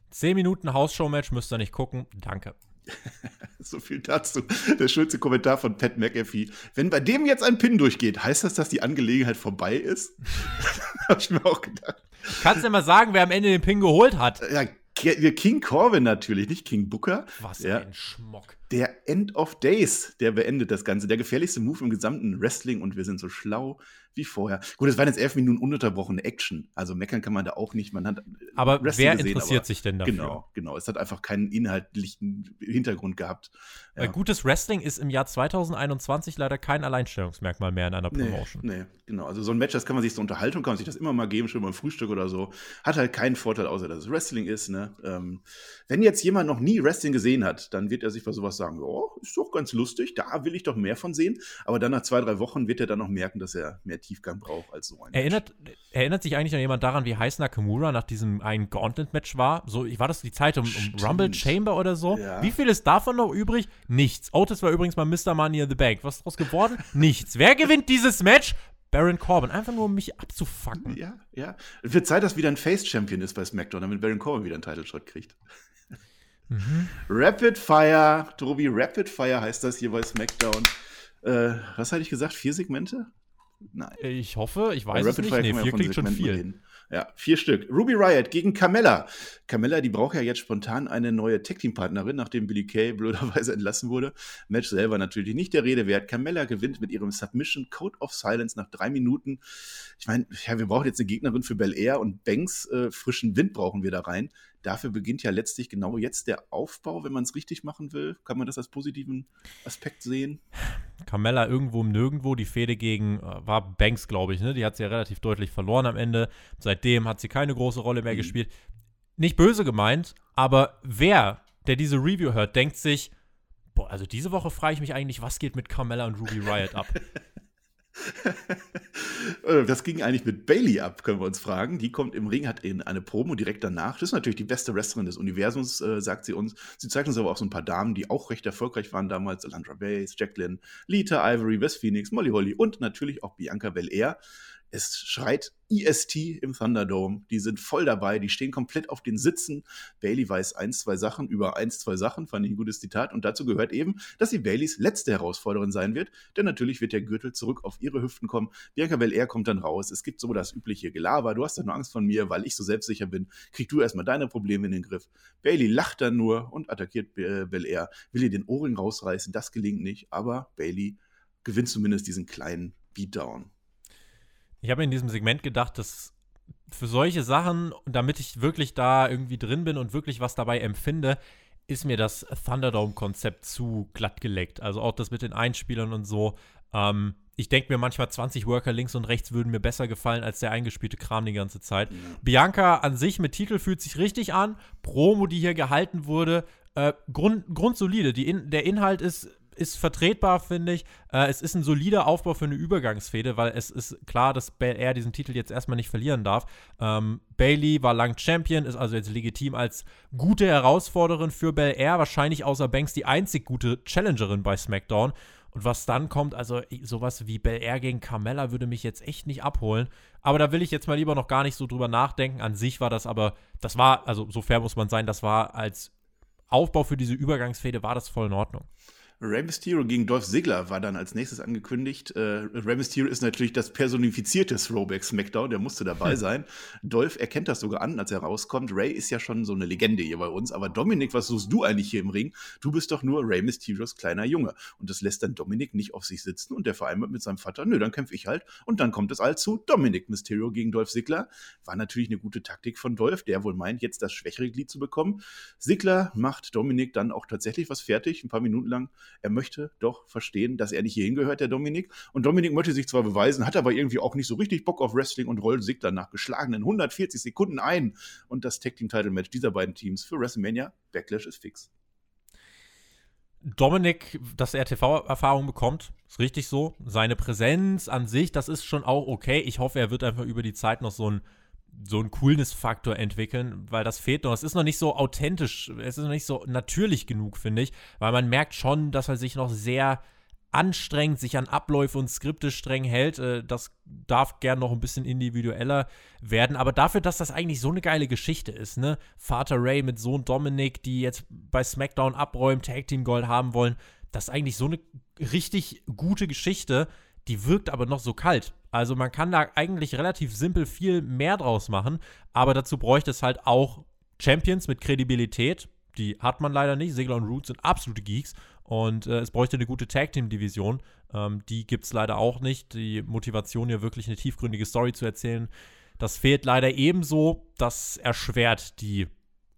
Zehn Minuten Hausshow-Match müsst ihr nicht gucken. Danke. so viel dazu. Der schönste Kommentar von Pat McAfee. Wenn bei dem jetzt ein Pin durchgeht, heißt das, dass die Angelegenheit vorbei ist? Hab ich mir auch gedacht. Kannst du mal sagen, wer am Ende den Pin geholt hat? Ja, King Corbin natürlich, nicht King Booker. Was ja. ein Schmock. Der End of Days, der beendet das Ganze. Der gefährlichste Move im gesamten Wrestling und wir sind so schlau wie vorher. Gut, es waren jetzt elf Minuten ununterbrochene Action. Also meckern kann man da auch nicht. Man hat äh, aber Wrestling wer gesehen, interessiert aber sich denn dafür? Genau, genau. Es hat einfach keinen inhaltlichen Hintergrund gehabt. Ja. Weil gutes Wrestling ist im Jahr 2021 leider kein Alleinstellungsmerkmal mehr in einer Promotion. Nee, nee, genau. Also so ein Match, das kann man sich zur Unterhaltung, kann man sich das immer mal geben, schon beim Frühstück oder so. Hat halt keinen Vorteil, außer dass es Wrestling ist. Ne? Ähm, wenn jetzt jemand noch nie Wrestling gesehen hat, dann wird er sich bei sowas sagen, oh, ist doch ganz lustig, da will ich doch mehr von sehen. Aber dann nach zwei, drei Wochen wird er dann noch merken, dass er mehr Tiefgang braucht als so ein erinnert, erinnert sich eigentlich noch jemand daran, wie heiß Nakamura nach diesem einen Gauntlet-Match war? So, war das die Zeit um, um Rumble Chamber oder so? Ja. Wie viel ist davon noch übrig? Nichts. Otis war übrigens mal Mr. Money in the Bank. Was ist daraus geworden? Nichts. Wer gewinnt dieses Match? Baron Corbin, einfach nur um mich abzufacken. Ja, ja. Es wird Zeit, dass wieder ein Face-Champion ist bei SmackDown, damit Baron Corbin wieder einen Title-Shot kriegt. Mhm. Rapid Fire, Tobi, Rapid Fire heißt das hier bei SmackDown. Äh, was hatte ich gesagt? Vier Segmente? Nein. Ich hoffe, ich weiß es nicht. Nee, vier klingt schon viel. Reden. Ja, vier Stück. Ruby Riot gegen Carmella. Carmella, die braucht ja jetzt spontan eine neue Tech-Team-Partnerin, nachdem Billy Kay blöderweise entlassen wurde. Match selber natürlich nicht der Rede wert. Carmella gewinnt mit ihrem Submission Code of Silence nach drei Minuten. Ich meine, ja, wir brauchen jetzt eine Gegnerin für Bel Air und Banks. Äh, frischen Wind brauchen wir da rein dafür beginnt ja letztlich genau jetzt der Aufbau, wenn man es richtig machen will. Kann man das als positiven Aspekt sehen? Carmella irgendwo im Nirgendwo, die Fehde gegen, äh, war Banks, glaube ich, ne? Die hat sie ja relativ deutlich verloren am Ende. Seitdem hat sie keine große Rolle mehr mhm. gespielt. Nicht böse gemeint, aber wer, der diese Review hört, denkt sich, boah, also diese Woche frage ich mich eigentlich, was geht mit Carmella und Ruby Riot ab? Äh, das ging eigentlich mit Bailey ab, können wir uns fragen. Die kommt im Ring, hat in eine Promo direkt danach. Das ist natürlich die beste Wrestlerin des Universums, äh, sagt sie uns. Sie zeigt uns aber auch so ein paar Damen, die auch recht erfolgreich waren damals. Alandra Bays, Jacqueline, Lita, Ivory, West Phoenix, Molly Holly und natürlich auch Bianca Belair. Es schreit EST im Thunderdome. Die sind voll dabei, die stehen komplett auf den Sitzen. Bailey weiß ein, zwei Sachen über ein, zwei Sachen, fand ich ein gutes Zitat. Und dazu gehört eben, dass sie Baileys letzte Herausforderin sein wird, denn natürlich wird der Gürtel zurück auf ihre Hüften kommen. Bianca Belair kommt dann raus. Es gibt so das übliche Gelaber. Du hast ja nur Angst von mir, weil ich so selbstsicher bin. Krieg du erstmal deine Probleme in den Griff. Bailey lacht dann nur und attackiert Belair, will ihr den Ohrring rausreißen. Das gelingt nicht, aber Bailey gewinnt zumindest diesen kleinen Beatdown. Ich habe in diesem Segment gedacht, dass für solche Sachen, damit ich wirklich da irgendwie drin bin und wirklich was dabei empfinde, ist mir das Thunderdome-Konzept zu glatt geleckt. Also auch das mit den Einspielern und so. Ähm, ich denke mir manchmal 20 Worker links und rechts würden mir besser gefallen als der eingespielte Kram die ganze Zeit. Ja. Bianca an sich mit Titel fühlt sich richtig an. Promo, die hier gehalten wurde, äh, grund, grundsolide. Die in, der Inhalt ist ist vertretbar, finde ich. Äh, es ist ein solider Aufbau für eine Übergangsfehde, weil es ist klar, dass Bel Air diesen Titel jetzt erstmal nicht verlieren darf. Ähm, Bailey war lang Champion, ist also jetzt legitim als gute Herausforderin für Bel Air, wahrscheinlich außer Banks die einzig gute Challengerin bei SmackDown. Und was dann kommt, also sowas wie Bel Air gegen Carmella würde mich jetzt echt nicht abholen. Aber da will ich jetzt mal lieber noch gar nicht so drüber nachdenken. An sich war das aber, das war, also so fair muss man sein, das war als Aufbau für diese Übergangsfehde war das voll in Ordnung. Rey Mysterio gegen Dolph Ziggler war dann als nächstes angekündigt. Äh, Rey Mysterio ist natürlich das personifizierte Throwback SmackDown, der musste dabei hm. sein. Dolph erkennt das sogar an, als er rauskommt. Ray ist ja schon so eine Legende hier bei uns. Aber Dominik, was suchst du eigentlich hier im Ring? Du bist doch nur Rey Mysterios kleiner Junge. Und das lässt dann Dominik nicht auf sich sitzen und der vereinbart mit seinem Vater, nö, dann kämpfe ich halt. Und dann kommt es allzu Dominik Mysterio gegen Dolph Ziggler. War natürlich eine gute Taktik von Dolph, der wohl meint, jetzt das schwächere Glied zu bekommen. Ziggler macht Dominik dann auch tatsächlich was fertig, ein paar Minuten lang. Er möchte doch verstehen, dass er nicht hierhin gehört, der Dominik. Und Dominik möchte sich zwar beweisen, hat aber irgendwie auch nicht so richtig Bock auf Wrestling und rollt sich dann nach geschlagenen 140 Sekunden ein. Und das Tag Team Title Match dieser beiden Teams für WrestleMania Backlash ist fix. Dominik, dass er TV-Erfahrung bekommt, ist richtig so. Seine Präsenz an sich, das ist schon auch okay. Ich hoffe, er wird einfach über die Zeit noch so ein so einen Coolness-Faktor entwickeln, weil das fehlt noch. Es ist noch nicht so authentisch, es ist noch nicht so natürlich genug, finde ich, weil man merkt schon, dass er sich noch sehr anstrengend, sich an Abläufe und Skripte streng hält. Äh, das darf gern noch ein bisschen individueller werden, aber dafür, dass das eigentlich so eine geile Geschichte ist, ne? Vater Ray mit Sohn Dominic, die jetzt bei SmackDown abräumen, Tag Team Gold haben wollen, das ist eigentlich so eine richtig gute Geschichte die wirkt aber noch so kalt. Also man kann da eigentlich relativ simpel viel mehr draus machen, aber dazu bräuchte es halt auch Champions mit Kredibilität. Die hat man leider nicht. Segler und Root sind absolute Geeks und äh, es bräuchte eine gute Tag Team Division. Ähm, die gibt es leider auch nicht. Die Motivation, hier wirklich eine tiefgründige Story zu erzählen, das fehlt leider ebenso. Das erschwert die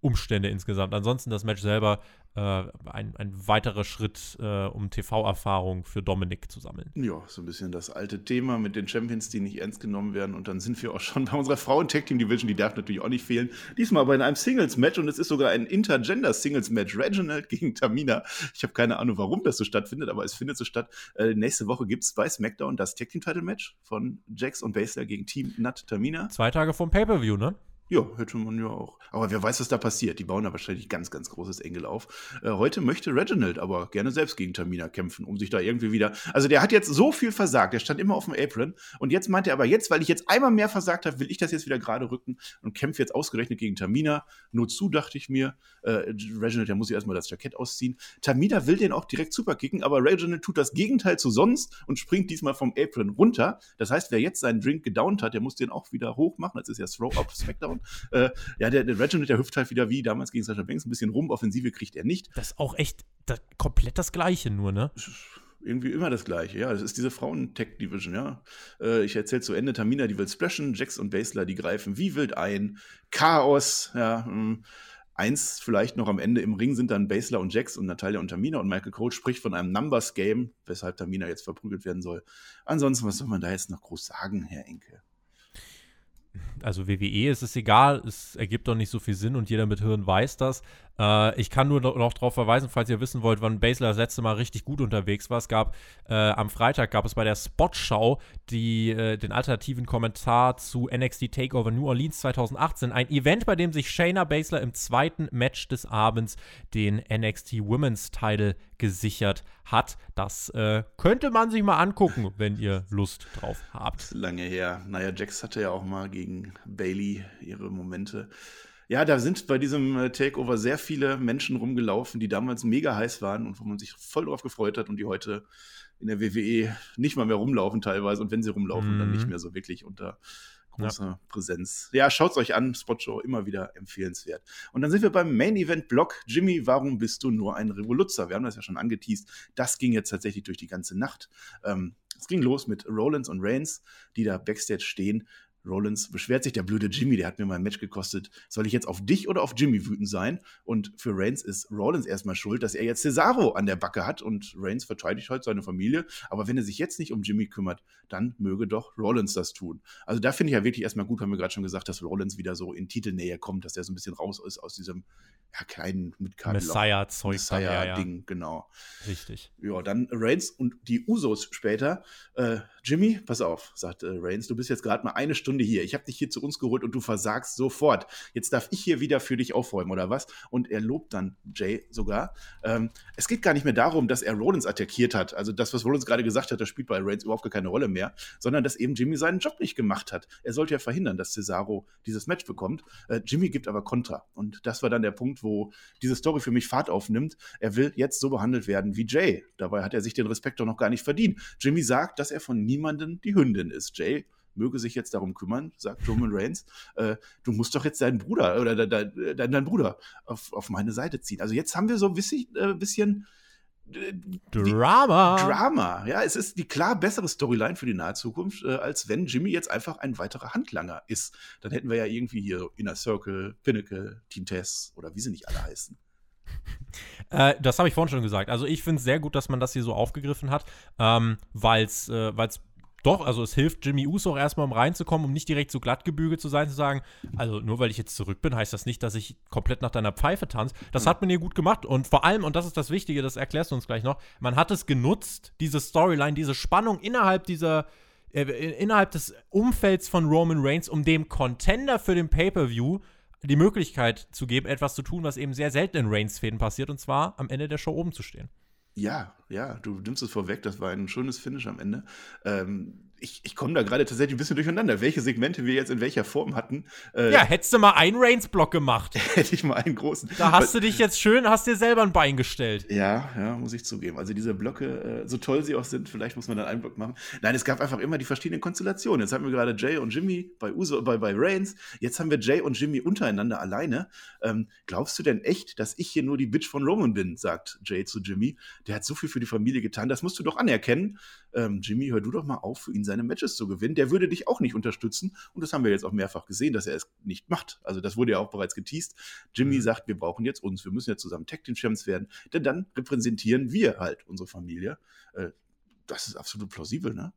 Umstände insgesamt. Ansonsten das Match selber äh, ein, ein weiterer Schritt, äh, um TV-Erfahrung für Dominik zu sammeln. Ja, so ein bisschen das alte Thema mit den Champions, die nicht ernst genommen werden. Und dann sind wir auch schon bei unserer Frauen-Tag-Team-Division, die darf natürlich auch nicht fehlen. Diesmal aber in einem Singles-Match und es ist sogar ein Intergender-Singles-Match. Reginald gegen Tamina. Ich habe keine Ahnung, warum das so stattfindet, aber es findet so statt. Äh, nächste Woche gibt es bei SmackDown das Tag-Team-Title-Match von Jax und Baszler gegen Team Nut Tamina. Zwei Tage vom Pay-Per-View, ne? Ja, hätte man ja auch. Aber wer weiß, was da passiert. Die bauen da wahrscheinlich ganz, ganz großes Engel auf. Äh, heute möchte Reginald aber gerne selbst gegen Tamina kämpfen, um sich da irgendwie wieder. Also der hat jetzt so viel versagt. Der stand immer auf dem Apron. Und jetzt meint er aber jetzt, weil ich jetzt einmal mehr versagt habe, will ich das jetzt wieder gerade rücken und kämpfe jetzt ausgerechnet gegen Tamina. Nur zu, dachte ich mir. Äh, Reginald, der muss sich erstmal das Jackett ausziehen. Tamina will den auch direkt superkicken, aber Reginald tut das Gegenteil zu sonst und springt diesmal vom Apron runter. Das heißt, wer jetzt seinen Drink gedownt hat, der muss den auch wieder hoch machen. Das ist ja Throw-Up Smackdown. Äh, ja, der, der Reginald, der hüpft halt wieder wie damals gegen Sascha Banks ein bisschen rum. Offensive kriegt er nicht. Das ist auch echt das, komplett das Gleiche nur, ne? irgendwie immer das Gleiche. Ja, das ist diese Frauen-Tech-Division, ja. Äh, ich erzähle zu Ende, Tamina, die will splashen, Jax und Basler, die greifen wie wild ein. Chaos, ja. Mh. Hm. Eins vielleicht noch am Ende im Ring sind dann Basler und Jax und Natalia und Tamina und Michael Cole spricht von einem Numbers-Game, weshalb Tamina jetzt verprügelt werden soll. Ansonsten, was soll man da jetzt noch groß sagen, Herr Enke? Also WWE ist es egal, es ergibt doch nicht so viel Sinn und jeder mit Hirn weiß das. Äh, ich kann nur noch darauf verweisen, falls ihr wissen wollt, wann Basler das letzte Mal richtig gut unterwegs war. Es gab äh, am Freitag gab es bei der Spot-Show die, äh, den alternativen Kommentar zu NXT Takeover New Orleans 2018. Ein Event, bei dem sich Shayna Baszler im zweiten Match des Abends den NXT Women's Title gesichert hat. Das äh, könnte man sich mal angucken, wenn ihr Lust drauf habt. Lange her. Naja, Jax hatte ja auch mal gegen Bailey ihre Momente. Ja, da sind bei diesem äh, Takeover sehr viele Menschen rumgelaufen, die damals mega heiß waren und wo man sich voll drauf gefreut hat und die heute in der WWE nicht mal mehr rumlaufen teilweise und wenn sie rumlaufen, mhm. dann nicht mhm. mehr so wirklich unter großer ja. Präsenz. Ja, schaut's euch an, Spotshow immer wieder empfehlenswert. Und dann sind wir beim Main Event Block. Jimmy, warum bist du nur ein Revoluzzer? Wir haben das ja schon angeteased. Das ging jetzt tatsächlich durch die ganze Nacht. Ähm, es ging los mit Rollins und Reigns, die da backstage stehen Rollins beschwert sich, der blöde Jimmy, der hat mir mein Match gekostet. Soll ich jetzt auf dich oder auf Jimmy wütend sein? Und für Reigns ist Rollins erstmal schuld, dass er jetzt Cesaro an der Backe hat und Reigns verteidigt heute seine Familie. Aber wenn er sich jetzt nicht um Jimmy kümmert, dann möge doch Rollins das tun. Also da finde ich ja wirklich erstmal gut, haben wir gerade schon gesagt, dass Rollins wieder so in Titelnähe kommt, dass er so ein bisschen raus ist aus diesem ja, kleinen Messiah-Zeug. Messiah-Ding, ja. genau. Richtig. Ja, dann Reigns und die Usos später. Äh, Jimmy, pass auf, sagt äh, Reigns, du bist jetzt gerade mal eine Stunde hier. Ich habe dich hier zu uns geholt und du versagst sofort. Jetzt darf ich hier wieder für dich aufräumen, oder was? Und er lobt dann Jay sogar. Ähm, es geht gar nicht mehr darum, dass er Rollins attackiert hat. Also das, was Rollins gerade gesagt hat, das spielt bei Reigns überhaupt keine Rolle mehr, sondern dass eben Jimmy seinen Job nicht gemacht hat. Er sollte ja verhindern, dass Cesaro dieses Match bekommt. Äh, Jimmy gibt aber Kontra. Und das war dann der Punkt, wo diese Story für mich Fahrt aufnimmt. Er will jetzt so behandelt werden wie Jay. Dabei hat er sich den Respekt doch noch gar nicht verdient. Jimmy sagt, dass er von niemandem die Hündin ist. Jay möge sich jetzt darum kümmern, sagt Roman Reigns, äh, du musst doch jetzt deinen Bruder oder de, de, de, deinen Bruder auf, auf meine Seite ziehen. Also jetzt haben wir so ein bisschen, äh, bisschen Drama. Drama, ja, es ist die klar bessere Storyline für die nahe Zukunft, äh, als wenn Jimmy jetzt einfach ein weiterer Handlanger ist. Dann hätten wir ja irgendwie hier Inner Circle, Pinnacle, Team Tess oder wie sie nicht alle heißen. Äh, das habe ich vorhin schon gesagt. Also ich finde es sehr gut, dass man das hier so aufgegriffen hat, ähm, weil es äh, doch, also es hilft Jimmy Uso auch erstmal, um reinzukommen, um nicht direkt so glatt gebügelt zu sein, zu sagen, also nur weil ich jetzt zurück bin, heißt das nicht, dass ich komplett nach deiner Pfeife tanze. Das hat man hier gut gemacht und vor allem, und das ist das Wichtige, das erklärst du uns gleich noch, man hat es genutzt, diese Storyline, diese Spannung innerhalb dieser, äh, innerhalb des Umfelds von Roman Reigns, um dem Contender für den Pay-Per-View die Möglichkeit zu geben, etwas zu tun, was eben sehr selten in Reigns-Fäden passiert, und zwar am Ende der Show oben zu stehen. Ja, ja, du nimmst es vorweg, das war ein schönes Finish am Ende. Ähm, ich, ich komme da gerade tatsächlich ein bisschen durcheinander, welche Segmente wir jetzt in welcher Form hatten. Äh, ja, hättest du mal einen Reigns-Block gemacht. hätte ich mal einen großen. Da hast du dich jetzt schön, hast dir selber ein Bein gestellt. Ja, ja, muss ich zugeben. Also diese Blöcke, äh, so toll sie auch sind, vielleicht muss man dann einen Block machen. Nein, es gab einfach immer die verschiedenen Konstellationen. Jetzt haben wir gerade Jay und Jimmy bei Uso, bei, bei Reigns. Jetzt haben wir Jay und Jimmy untereinander alleine. Ähm, glaubst du denn echt, dass ich hier nur die Bitch von Roman bin, sagt Jay zu Jimmy. Der hat so viel für die Familie getan, das musst du doch anerkennen. Ähm, Jimmy, hör du doch mal auf, für ihn seine Matches zu gewinnen. Der würde dich auch nicht unterstützen. Und das haben wir jetzt auch mehrfach gesehen, dass er es nicht macht. Also das wurde ja auch bereits geteased. Jimmy mhm. sagt, wir brauchen jetzt uns. Wir müssen jetzt zusammen Tag Team Champs werden. Denn dann repräsentieren wir halt unsere Familie. Äh, das ist absolut plausibel, ne?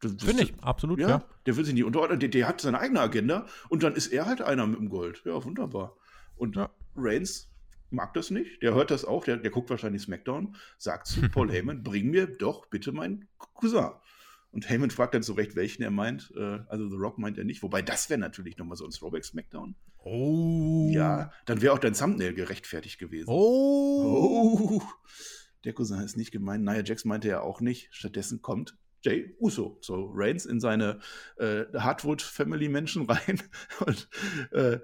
Finde ich, absolut, ja, ja. Der will sich nicht unterordnen, der, der, hat seine eigene Agenda und dann ist er halt einer mit dem Gold. Ja, wunderbar. Und ja. Reigns mag das nicht, der hört das auch, der, der guckt wahrscheinlich SmackDown, sagt zu Paul Heyman, bring mir doch bitte meinen Cousin. Und Heyman fragt dann zurecht, welchen er meint. Äh, also The Rock meint er nicht. Wobei das wäre natürlich nochmal so ein Throwback Smackdown. Oh. Ja, dann wäre auch dein Thumbnail gerechtfertigt gewesen. Oh. oh. Der Cousin ist nicht gemeint. Nia Jax meinte er auch nicht. Stattdessen kommt Jay Uso, so Reigns in seine äh, Hardwood Family Menschen rein. Und äh,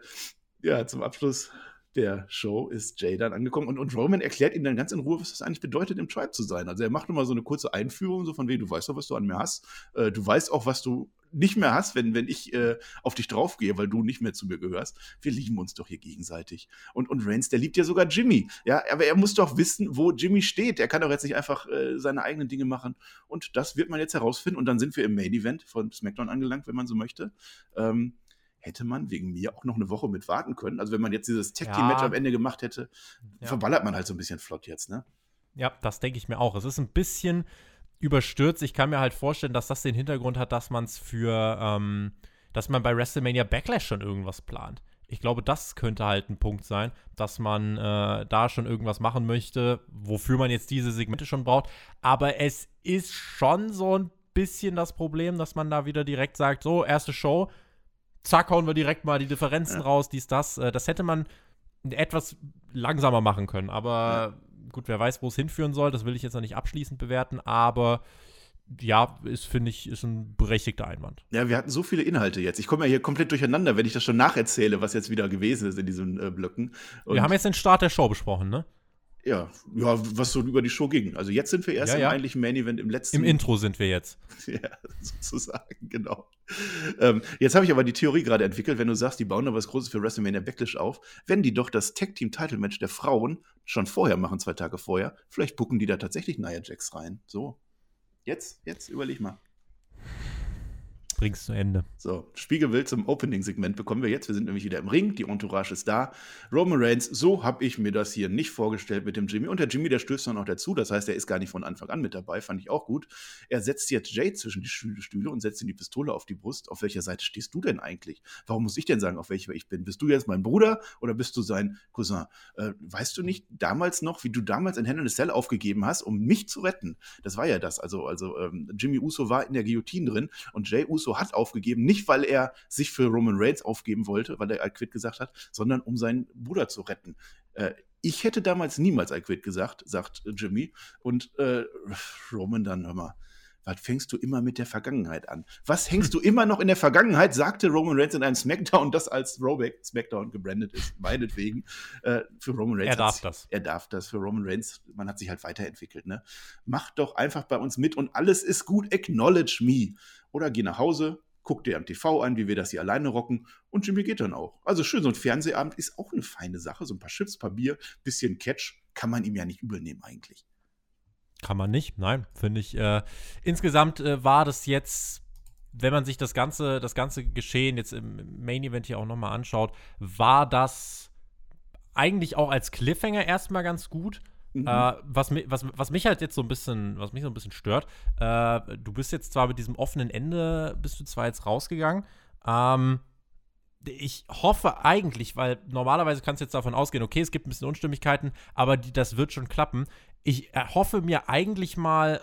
ja, zum Abschluss der Show ist Jay dann angekommen und, und Roman erklärt ihm dann ganz in Ruhe, was das eigentlich bedeutet, im Tribe zu sein. Also er macht nochmal so eine kurze Einführung, so von wegen, du weißt doch, was du an mir hast. Äh, du weißt auch, was du nicht mehr hast, wenn, wenn ich äh, auf dich draufgehe, weil du nicht mehr zu mir gehörst. Wir lieben uns doch hier gegenseitig. Und, und Reigns, der liebt ja sogar Jimmy. Ja, aber er muss doch wissen, wo Jimmy steht. Er kann doch jetzt nicht einfach äh, seine eigenen Dinge machen. Und das wird man jetzt herausfinden. Und dann sind wir im Main Event von SmackDown angelangt, wenn man so möchte. Ähm, hätte man wegen mir auch noch eine Woche mit warten können. Also wenn man jetzt dieses Tag Team Match ja. am Ende gemacht hätte, ja. verballert man halt so ein bisschen flott jetzt, ne? Ja, das denke ich mir auch. Es ist ein bisschen überstürzt. Ich kann mir halt vorstellen, dass das den Hintergrund hat, dass man es für ähm, dass man bei WrestleMania Backlash schon irgendwas plant. Ich glaube, das könnte halt ein Punkt sein, dass man äh, da schon irgendwas machen möchte, wofür man jetzt diese Segmente schon braucht. Aber es ist schon so ein bisschen das Problem, dass man da wieder direkt sagt, so, erste Show, zack, hauen wir direkt mal die Differenzen ja. raus, dies, das. Äh, das hätte man etwas langsamer machen können. Aber ja. gut, wer weiß, wo es hinführen soll, das will ich jetzt noch nicht abschließend bewerten, aber ja, ist, finde ich, ist ein berechtigter Einwand. Ja, wir hatten so viele Inhalte jetzt. Ich komme ja hier komplett durcheinander, wenn ich das schon nacherzähle, was jetzt wieder gewesen ist in diesen äh, Blöcken. Und wir haben jetzt den Start der Show besprochen, ne? Ja, ja, was so über die Show ging. Also jetzt sind wir erst ja, ja. im eigentlichen Main Event im letzten. Im Intro sind wir jetzt. ja, sozusagen, genau. Ähm, jetzt habe ich aber die Theorie gerade entwickelt, wenn du sagst, die bauen da was Großes für WrestleMania Backlash auf, wenn die doch das Tag Team Title Match der Frauen schon vorher machen, zwei Tage vorher, vielleicht bucken die da tatsächlich Nia Jax rein. So. Jetzt, jetzt überleg mal bring's zu Ende. So, Spiegelbild zum Opening-Segment bekommen wir jetzt. Wir sind nämlich wieder im Ring, die Entourage ist da. Roman Reigns, so habe ich mir das hier nicht vorgestellt mit dem Jimmy. Und der Jimmy, der stößt dann noch dazu. Das heißt, er ist gar nicht von Anfang an mit dabei, fand ich auch gut. Er setzt jetzt Jay zwischen die Stühle und setzt ihm die Pistole auf die Brust. Auf welcher Seite stehst du denn eigentlich? Warum muss ich denn sagen, auf welcher ich bin? Bist du jetzt mein Bruder oder bist du sein Cousin? Äh, weißt du nicht damals noch, wie du damals in Hell in a Cell aufgegeben hast, um mich zu retten? Das war ja das. Also, also ähm, Jimmy Uso war in der Guillotine drin und Jay Uso Uso hat aufgegeben, nicht weil er sich für Roman Reigns aufgeben wollte, weil er I quit gesagt hat, sondern um seinen Bruder zu retten. Äh, ich hätte damals niemals I quit gesagt, sagt Jimmy. Und äh, Roman dann, hör mal, was fängst du immer mit der Vergangenheit an? Was hängst du immer noch in der Vergangenheit? sagte Roman Reigns in einem Smackdown, das als Throwback Smackdown gebrandet ist, meinetwegen. Äh, für Roman Reigns. Er darf das. Er darf das. Für Roman Reigns, man hat sich halt weiterentwickelt. Ne? Mach doch einfach bei uns mit und alles ist gut. Acknowledge me. Oder geh nach Hause, guck dir am TV an, wie wir das hier alleine rocken und Jimmy geht dann auch. Also schön, so ein Fernsehabend ist auch eine feine Sache. So ein paar Chips, ein paar Bier, bisschen Catch, kann man ihm ja nicht übernehmen eigentlich. Kann man nicht, nein, finde ich. Äh, insgesamt äh, war das jetzt, wenn man sich das ganze, das ganze Geschehen jetzt im Main Event hier auch nochmal anschaut, war das eigentlich auch als Cliffhanger erstmal ganz gut. Mhm. Äh, was, was, was mich halt jetzt so ein bisschen, was mich so ein bisschen stört, äh, du bist jetzt zwar mit diesem offenen Ende, bist du zwar jetzt rausgegangen, ähm, ich hoffe eigentlich, weil normalerweise kannst du jetzt davon ausgehen, okay, es gibt ein bisschen Unstimmigkeiten, aber die, das wird schon klappen. Ich erhoffe mir eigentlich mal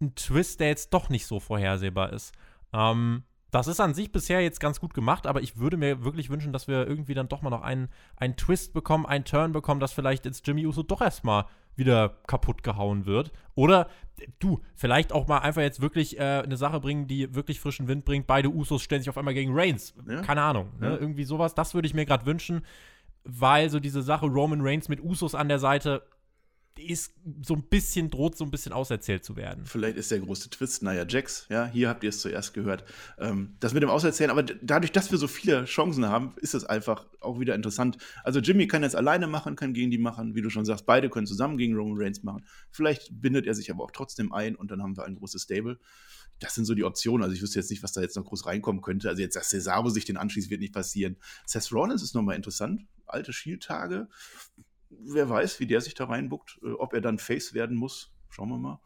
einen Twist, der jetzt doch nicht so vorhersehbar ist. Ähm, das ist an sich bisher jetzt ganz gut gemacht, aber ich würde mir wirklich wünschen, dass wir irgendwie dann doch mal noch einen, einen Twist bekommen, einen Turn bekommen, dass vielleicht jetzt Jimmy Uso doch erstmal wieder kaputt gehauen wird. Oder du, vielleicht auch mal einfach jetzt wirklich äh, eine Sache bringen, die wirklich frischen Wind bringt. Beide Usos stellen sich auf einmal gegen Reigns. Ja. Keine Ahnung. Ne? Ja. Irgendwie sowas. Das würde ich mir gerade wünschen, weil so diese Sache Roman Reigns mit Usos an der Seite ist so ein bisschen, droht so ein bisschen auserzählt zu werden. Vielleicht ist der große Twist, naja, Jax, ja, hier habt ihr es zuerst gehört. Ähm, das mit dem Auserzählen, aber dadurch, dass wir so viele Chancen haben, ist es einfach auch wieder interessant. Also Jimmy kann jetzt alleine machen, kann gegen die machen, wie du schon sagst, beide können zusammen gegen Roman Reigns machen. Vielleicht bindet er sich aber auch trotzdem ein und dann haben wir ein großes Stable. Das sind so die Optionen. Also ich wüsste jetzt nicht, was da jetzt noch groß reinkommen könnte. Also jetzt, dass Cesaro sich den anschließt, wird nicht passieren. Seth Rollins ist nochmal interessant. Alte Shield-Tage wer weiß, wie der sich da reinbuckt, äh, ob er dann Face werden muss. Schauen wir mal.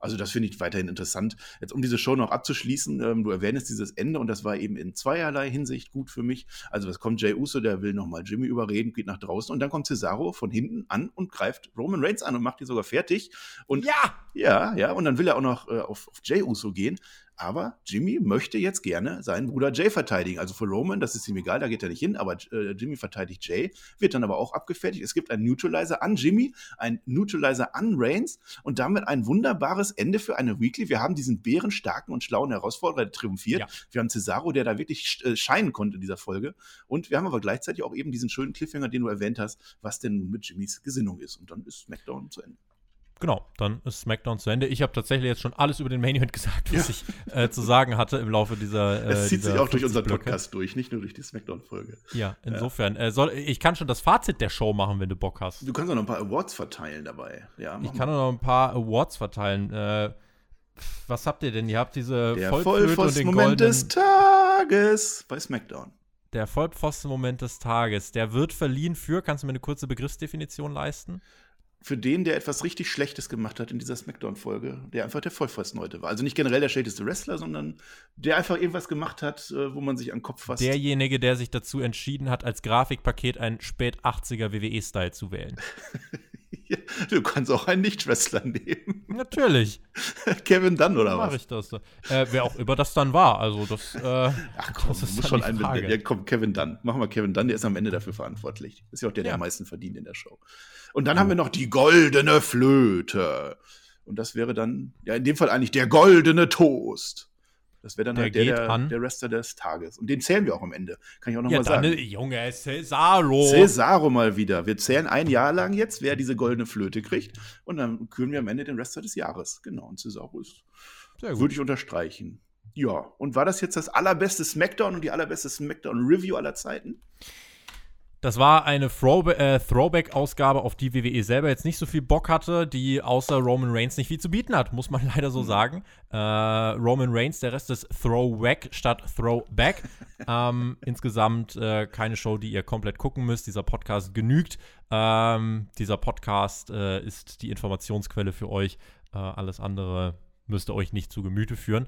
Also das finde ich weiterhin interessant. Jetzt um diese Show noch abzuschließen, ähm, du erwähnst dieses Ende und das war eben in zweierlei Hinsicht gut für mich. Also es kommt Jay Uso, der will nochmal Jimmy überreden, geht nach draußen und dann kommt Cesaro von hinten an und greift Roman Reigns an und macht ihn sogar fertig. Und ja, ja, ja. Und dann will er auch noch äh, auf, auf Jay Uso gehen. Aber Jimmy möchte jetzt gerne seinen Bruder Jay verteidigen. Also für Roman, das ist ihm egal, da geht er nicht hin, aber äh, Jimmy verteidigt Jay, wird dann aber auch abgefertigt. Es gibt einen Neutralizer an Jimmy, einen Neutralizer an Reigns und damit ein wunderbares Ende für eine Weekly. Wir haben diesen bärenstarken und schlauen Herausforderer, der triumphiert. Ja. Wir haben Cesaro, der da wirklich äh, scheinen konnte in dieser Folge. Und wir haben aber gleichzeitig auch eben diesen schönen Cliffhanger, den du erwähnt hast, was denn mit Jimmys Gesinnung ist. Und dann ist SmackDown zu Ende. Genau, dann ist SmackDown zu Ende. Ich habe tatsächlich jetzt schon alles über den Main Event gesagt, was ja. ich äh, zu sagen hatte im Laufe dieser. Äh, es zieht sich auch durch unseren Podcast durch, nicht nur durch die SmackDown-Folge. Ja, insofern. Äh, soll, ich kann schon das Fazit der Show machen, wenn du Bock hast. Du kannst auch noch ein paar Awards verteilen dabei. Ja, ich kann auch noch ein paar Awards verteilen. Äh, was habt ihr denn? Ihr habt diese der Vollpfosten-Moment des Tages bei SmackDown. Der Vollpfosten-Moment des Tages. Der wird verliehen für, kannst du mir eine kurze Begriffsdefinition leisten? Für den, der etwas richtig Schlechtes gemacht hat in dieser Smackdown-Folge, der einfach der Vollpfosten heute war. Also nicht generell der schlechteste Wrestler, sondern der einfach irgendwas gemacht hat, äh, wo man sich an den Kopf fasst. Derjenige, der sich dazu entschieden hat, als Grafikpaket einen spät 80er WWE-Style zu wählen. ja, du kannst auch einen Nicht-Wrestler nehmen. Natürlich. Kevin Dunn oder was? Mach ich das. Äh, wer auch immer das dann war. Also das, äh, Ach komm, das ist muss schon Frage. Ja, komm, Kevin Dunn. Machen wir Kevin Dunn, der ist am Ende dafür verantwortlich. Ist ja auch der, der Ja. am meisten verdient in der Show. Und dann haben wir noch die goldene Flöte. Und das wäre dann, ja, in dem Fall eigentlich der goldene Toast. Das wäre dann Der halt der, der, der Wrestler des Tages. Und den zählen wir auch am Ende. Kann ich auch Ja, nochmal dann, sagen. äh, Junge, Cesaro. Cesaro mal wieder. Wir zählen ein Jahr lang jetzt, wer diese goldene Flöte kriegt. Und dann küren wir am Ende den Wrestler des Jahres. Genau. Und Cesaro ist würde ich unterstreichen. Ja, und war das jetzt das allerbeste Smackdown und die allerbeste Smackdown-Review aller Zeiten? Das war eine äh, Throwback-Ausgabe, auf die WWE selber jetzt nicht so viel Bock hatte, die außer Roman Reigns nicht viel zu bieten hat, muss man leider so sagen. Äh, Roman Reigns, der Rest ist Throwback statt Throwback. ähm, insgesamt äh, keine Show, die ihr komplett gucken müsst. Dieser Podcast genügt. Ähm, dieser Podcast äh, ist die Informationsquelle für euch. Äh, alles andere müsst ihr euch nicht zu Gemüte führen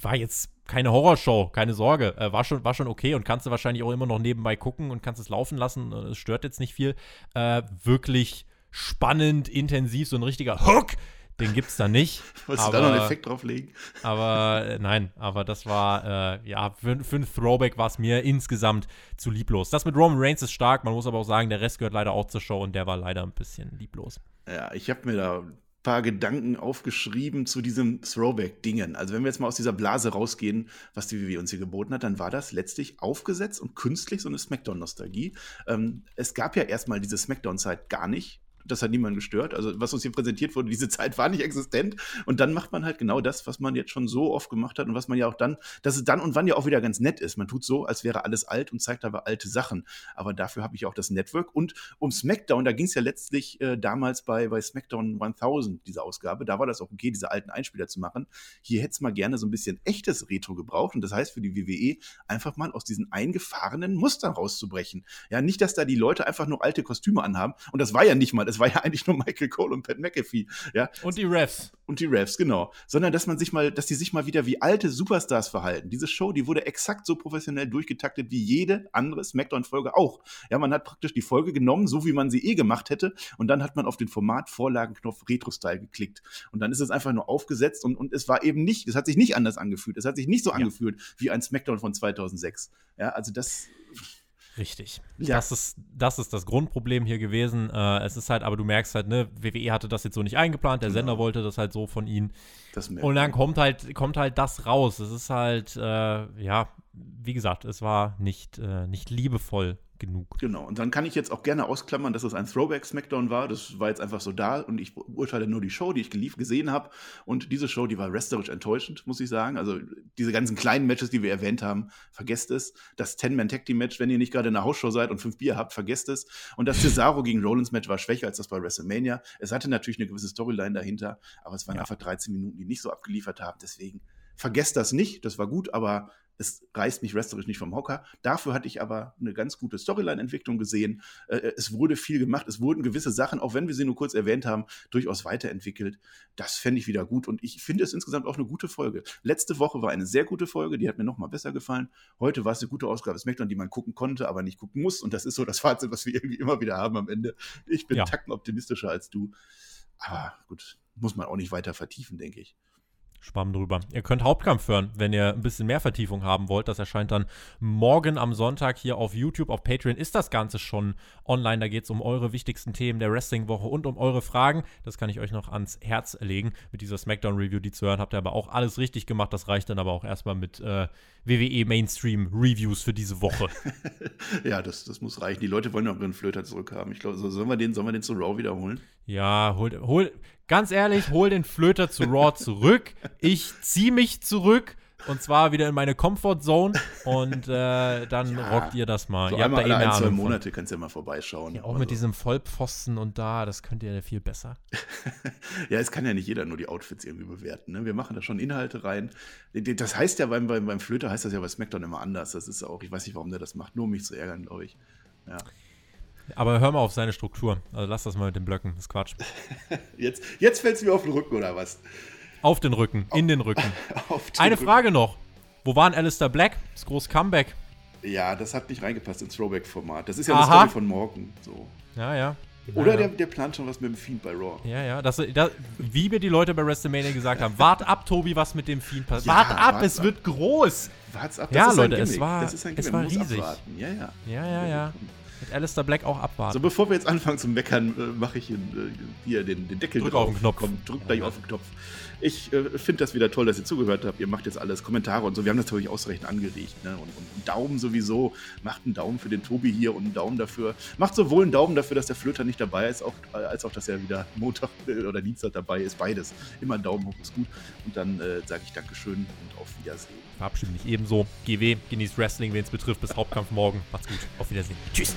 war jetzt keine Horrorshow, keine Sorge. Äh, war, schon, war schon okay und kannst du wahrscheinlich auch immer noch nebenbei gucken und kannst es laufen lassen. Äh, Es stört jetzt nicht viel. Äh, wirklich spannend, intensiv, so ein richtiger Hook. Den gibt's da nicht. Wolltest du aber, da noch einen Effekt drauflegen? aber äh, nein, aber das war, äh, ja, für, für ein Throwback war es mir insgesamt zu lieblos. Das mit Roman Reigns ist stark, man muss aber auch sagen, der Rest gehört leider auch zur Show und der war leider ein bisschen lieblos. Ja, ich habe mir da paar Gedanken aufgeschrieben zu diesem Throwback-Dingen. Also wenn wir jetzt mal aus dieser Blase rausgehen, was die WWE uns hier geboten hat, dann war das letztlich aufgesetzt und künstlich so eine Smackdown-Nostalgie. Ähm, es gab ja erstmal diese Smackdown-Zeit gar nicht. Das hat niemanden gestört. Also, was uns hier präsentiert wurde, diese Zeit war nicht existent. Und dann macht man halt genau das, was man jetzt schon so oft gemacht hat und was man ja auch dann, dass es dann und wann ja auch wieder ganz nett ist. Man tut so, als wäre alles alt und zeigt aber alte Sachen. Aber dafür habe ich auch das Network. Und um SmackDown, da ging es ja letztlich äh, damals bei, bei SmackDown 1000, diese Ausgabe, da war das auch okay, diese alten Einspieler zu machen. Hier hätte es mal gerne so ein bisschen echtes Retro gebraucht. Und das heißt für die WWE einfach mal aus diesen eingefahrenen Mustern rauszubrechen. Ja, nicht, dass da die Leute einfach nur alte Kostüme anhaben. Und das war ja nicht mal, das war ja eigentlich nur Michael Cole und Pat McAfee. Ja, Und die Refs. und die Refs, genau. Sondern dass man sich mal, dass die sich mal wieder wie alte Superstars verhalten. Diese Show, die wurde exakt so professionell durchgetaktet wie jede andere Smackdown-Folge auch. Ja, man hat praktisch die Folge genommen, so wie man sie eh gemacht hätte, und dann hat man auf den Format-Vorlagenknopf Retro-Style geklickt. Und dann ist es einfach nur aufgesetzt und, und es war eben nicht, es hat sich nicht anders angefühlt. Es hat sich nicht so angefühlt wie ein Smackdown von 2006. Ja, also das, Richtig. Ja. Das, ist, das ist das Grundproblem hier gewesen. Äh, es ist halt, aber du merkst halt, ne, WWE hatte das jetzt so nicht eingeplant, der Genau. Sender wollte das halt so von ihnen. Und dann kommt halt, kommt halt das raus. Es ist halt, äh, ja, wie gesagt, es war nicht, äh, nicht liebevoll genug. Genau, und dann kann ich jetzt auch gerne ausklammern, dass es ein Throwback-Smackdown war. Das war jetzt einfach so da und ich beurteile nur die Show, die ich gelief gesehen habe. Und diese Show, die war wrestlerisch enttäuschend, muss ich sagen. Also diese ganzen kleinen Matches, die wir erwähnt haben, vergesst es. Das Ten-Man-Tag-Team-Match, wenn ihr nicht gerade in der Hausshow seid und fünf Bier habt, vergesst es. Und das Cesaro gegen Rollins-Match war schwächer als das bei WrestleMania. Es hatte natürlich eine gewisse Storyline dahinter, aber es waren Ja. einfach 13 Minuten, die nicht so abgeliefert haben. Deswegen vergesst das nicht. Das war gut, aber es reißt mich wrestlerisch nicht vom Hocker. Dafür hatte ich aber eine ganz gute Storyline-Entwicklung gesehen. Äh, Es wurde viel gemacht. Es wurden gewisse Sachen, auch wenn wir sie nur kurz erwähnt haben, durchaus weiterentwickelt. Das fände ich wieder gut. Und ich finde es insgesamt auch eine gute Folge. Letzte Woche war eine sehr gute Folge. Die hat mir noch mal besser gefallen. Heute war es eine gute Ausgabe SmackDown, die man gucken konnte, aber nicht gucken muss. Und das ist so das Fazit, was wir irgendwie immer wieder haben am Ende. Ich bin Ja. Tacken optimistischer als du. Aber gut, muss man auch nicht weiter vertiefen, denke ich. Schwamm drüber. Ihr könnt Hauptkampf hören, wenn ihr ein bisschen mehr Vertiefung haben wollt. Das erscheint dann morgen am Sonntag hier auf YouTube. Auf Patreon ist das Ganze schon online. Da geht es um eure wichtigsten Themen der Wrestling-Woche und um eure Fragen. Das kann ich euch noch ans Herz legen. Mit dieser Smackdown-Review, die zu hören, habt ihr aber auch alles richtig gemacht. Das reicht dann aber auch erstmal mit äh, WWE Mainstream-Reviews für diese Woche. ja, das, das muss reichen. Die Leute wollen auch ihren Flöter zurückhaben. Ich glaube, so, sollen, wir den, sollen wir den zu Raw wiederholen? Ja, hol, hol, ganz ehrlich, hol den Flöter zu Raw zurück. Ich zieh mich zurück und zwar wieder in meine Comfort Zone und äh, dann Ja, rockt ihr das mal. So ihr habt da eh ein, zwei. Monate kannst du ja mal vorbeischauen. Ja, auch Also, mit diesem Vollpfosten und da, das könnt ihr ja viel besser. ja, es kann ja nicht jeder nur die Outfits irgendwie bewerten. Ne? Wir machen da schon Inhalte rein. Das heißt ja beim, beim, beim Flöter heißt das ja bei SmackDown immer anders. Das ist auch, ich weiß nicht, warum der das macht, nur um mich zu ärgern, glaube ich. Ja. Aber hör mal auf seine Struktur. Also lass das mal mit den Blöcken. Das ist Quatsch. Jetzt, jetzt fällt es mir auf den Rücken, oder was? Auf den Rücken, in den Rücken. Eine Rücken. Frage noch. Wo war ein Alistair Black? Das große Comeback. Ja, das hat nicht reingepasst ins Throwback-Format. Das ist ja Aha. eine Story von morgen. So. Ja, ja. Oder ja. Der, der plant schon was mit dem Fiend bei Raw. Ja, ja. Das, das, wie mir die Leute bei WrestleMania gesagt haben, wart ab, Tobi, was mit dem Fiend passiert. Ja, wart ab, es ab. wird groß. Wart's ab. Das ja, Leute, es war, es war riesig. Abwarten. Ja, ja. Ja, ja, ja. Mit Alistair Black auch abwarten. So, bevor wir jetzt anfangen zu meckern, äh, mache ich hier, äh, hier den, den Deckel drück drauf. auf den Knopf. Komm, drück gleich ja. auf den Knopf. Ich äh, finde das wieder toll, dass ihr zugehört habt. Ihr macht jetzt alles, Kommentare und so. Wir haben das natürlich ausreichend angeregt. Ne? Und, und einen Daumen sowieso. Macht einen Daumen für den Tobi hier und einen Daumen dafür. Macht sowohl einen Daumen dafür, dass der Flöter nicht dabei ist, auch, äh, als auch, dass er wieder Montag äh, oder Dienstag dabei ist. Beides. Immer ein Daumen hoch ist gut. Und dann äh, sage ich Dankeschön und auf Wiedersehen. Verabschiede mich ebenso. GW, genießt Wrestling, wen es betrifft. Bis Hauptkampf morgen. Macht's gut. Auf Wiedersehen. Tschüss.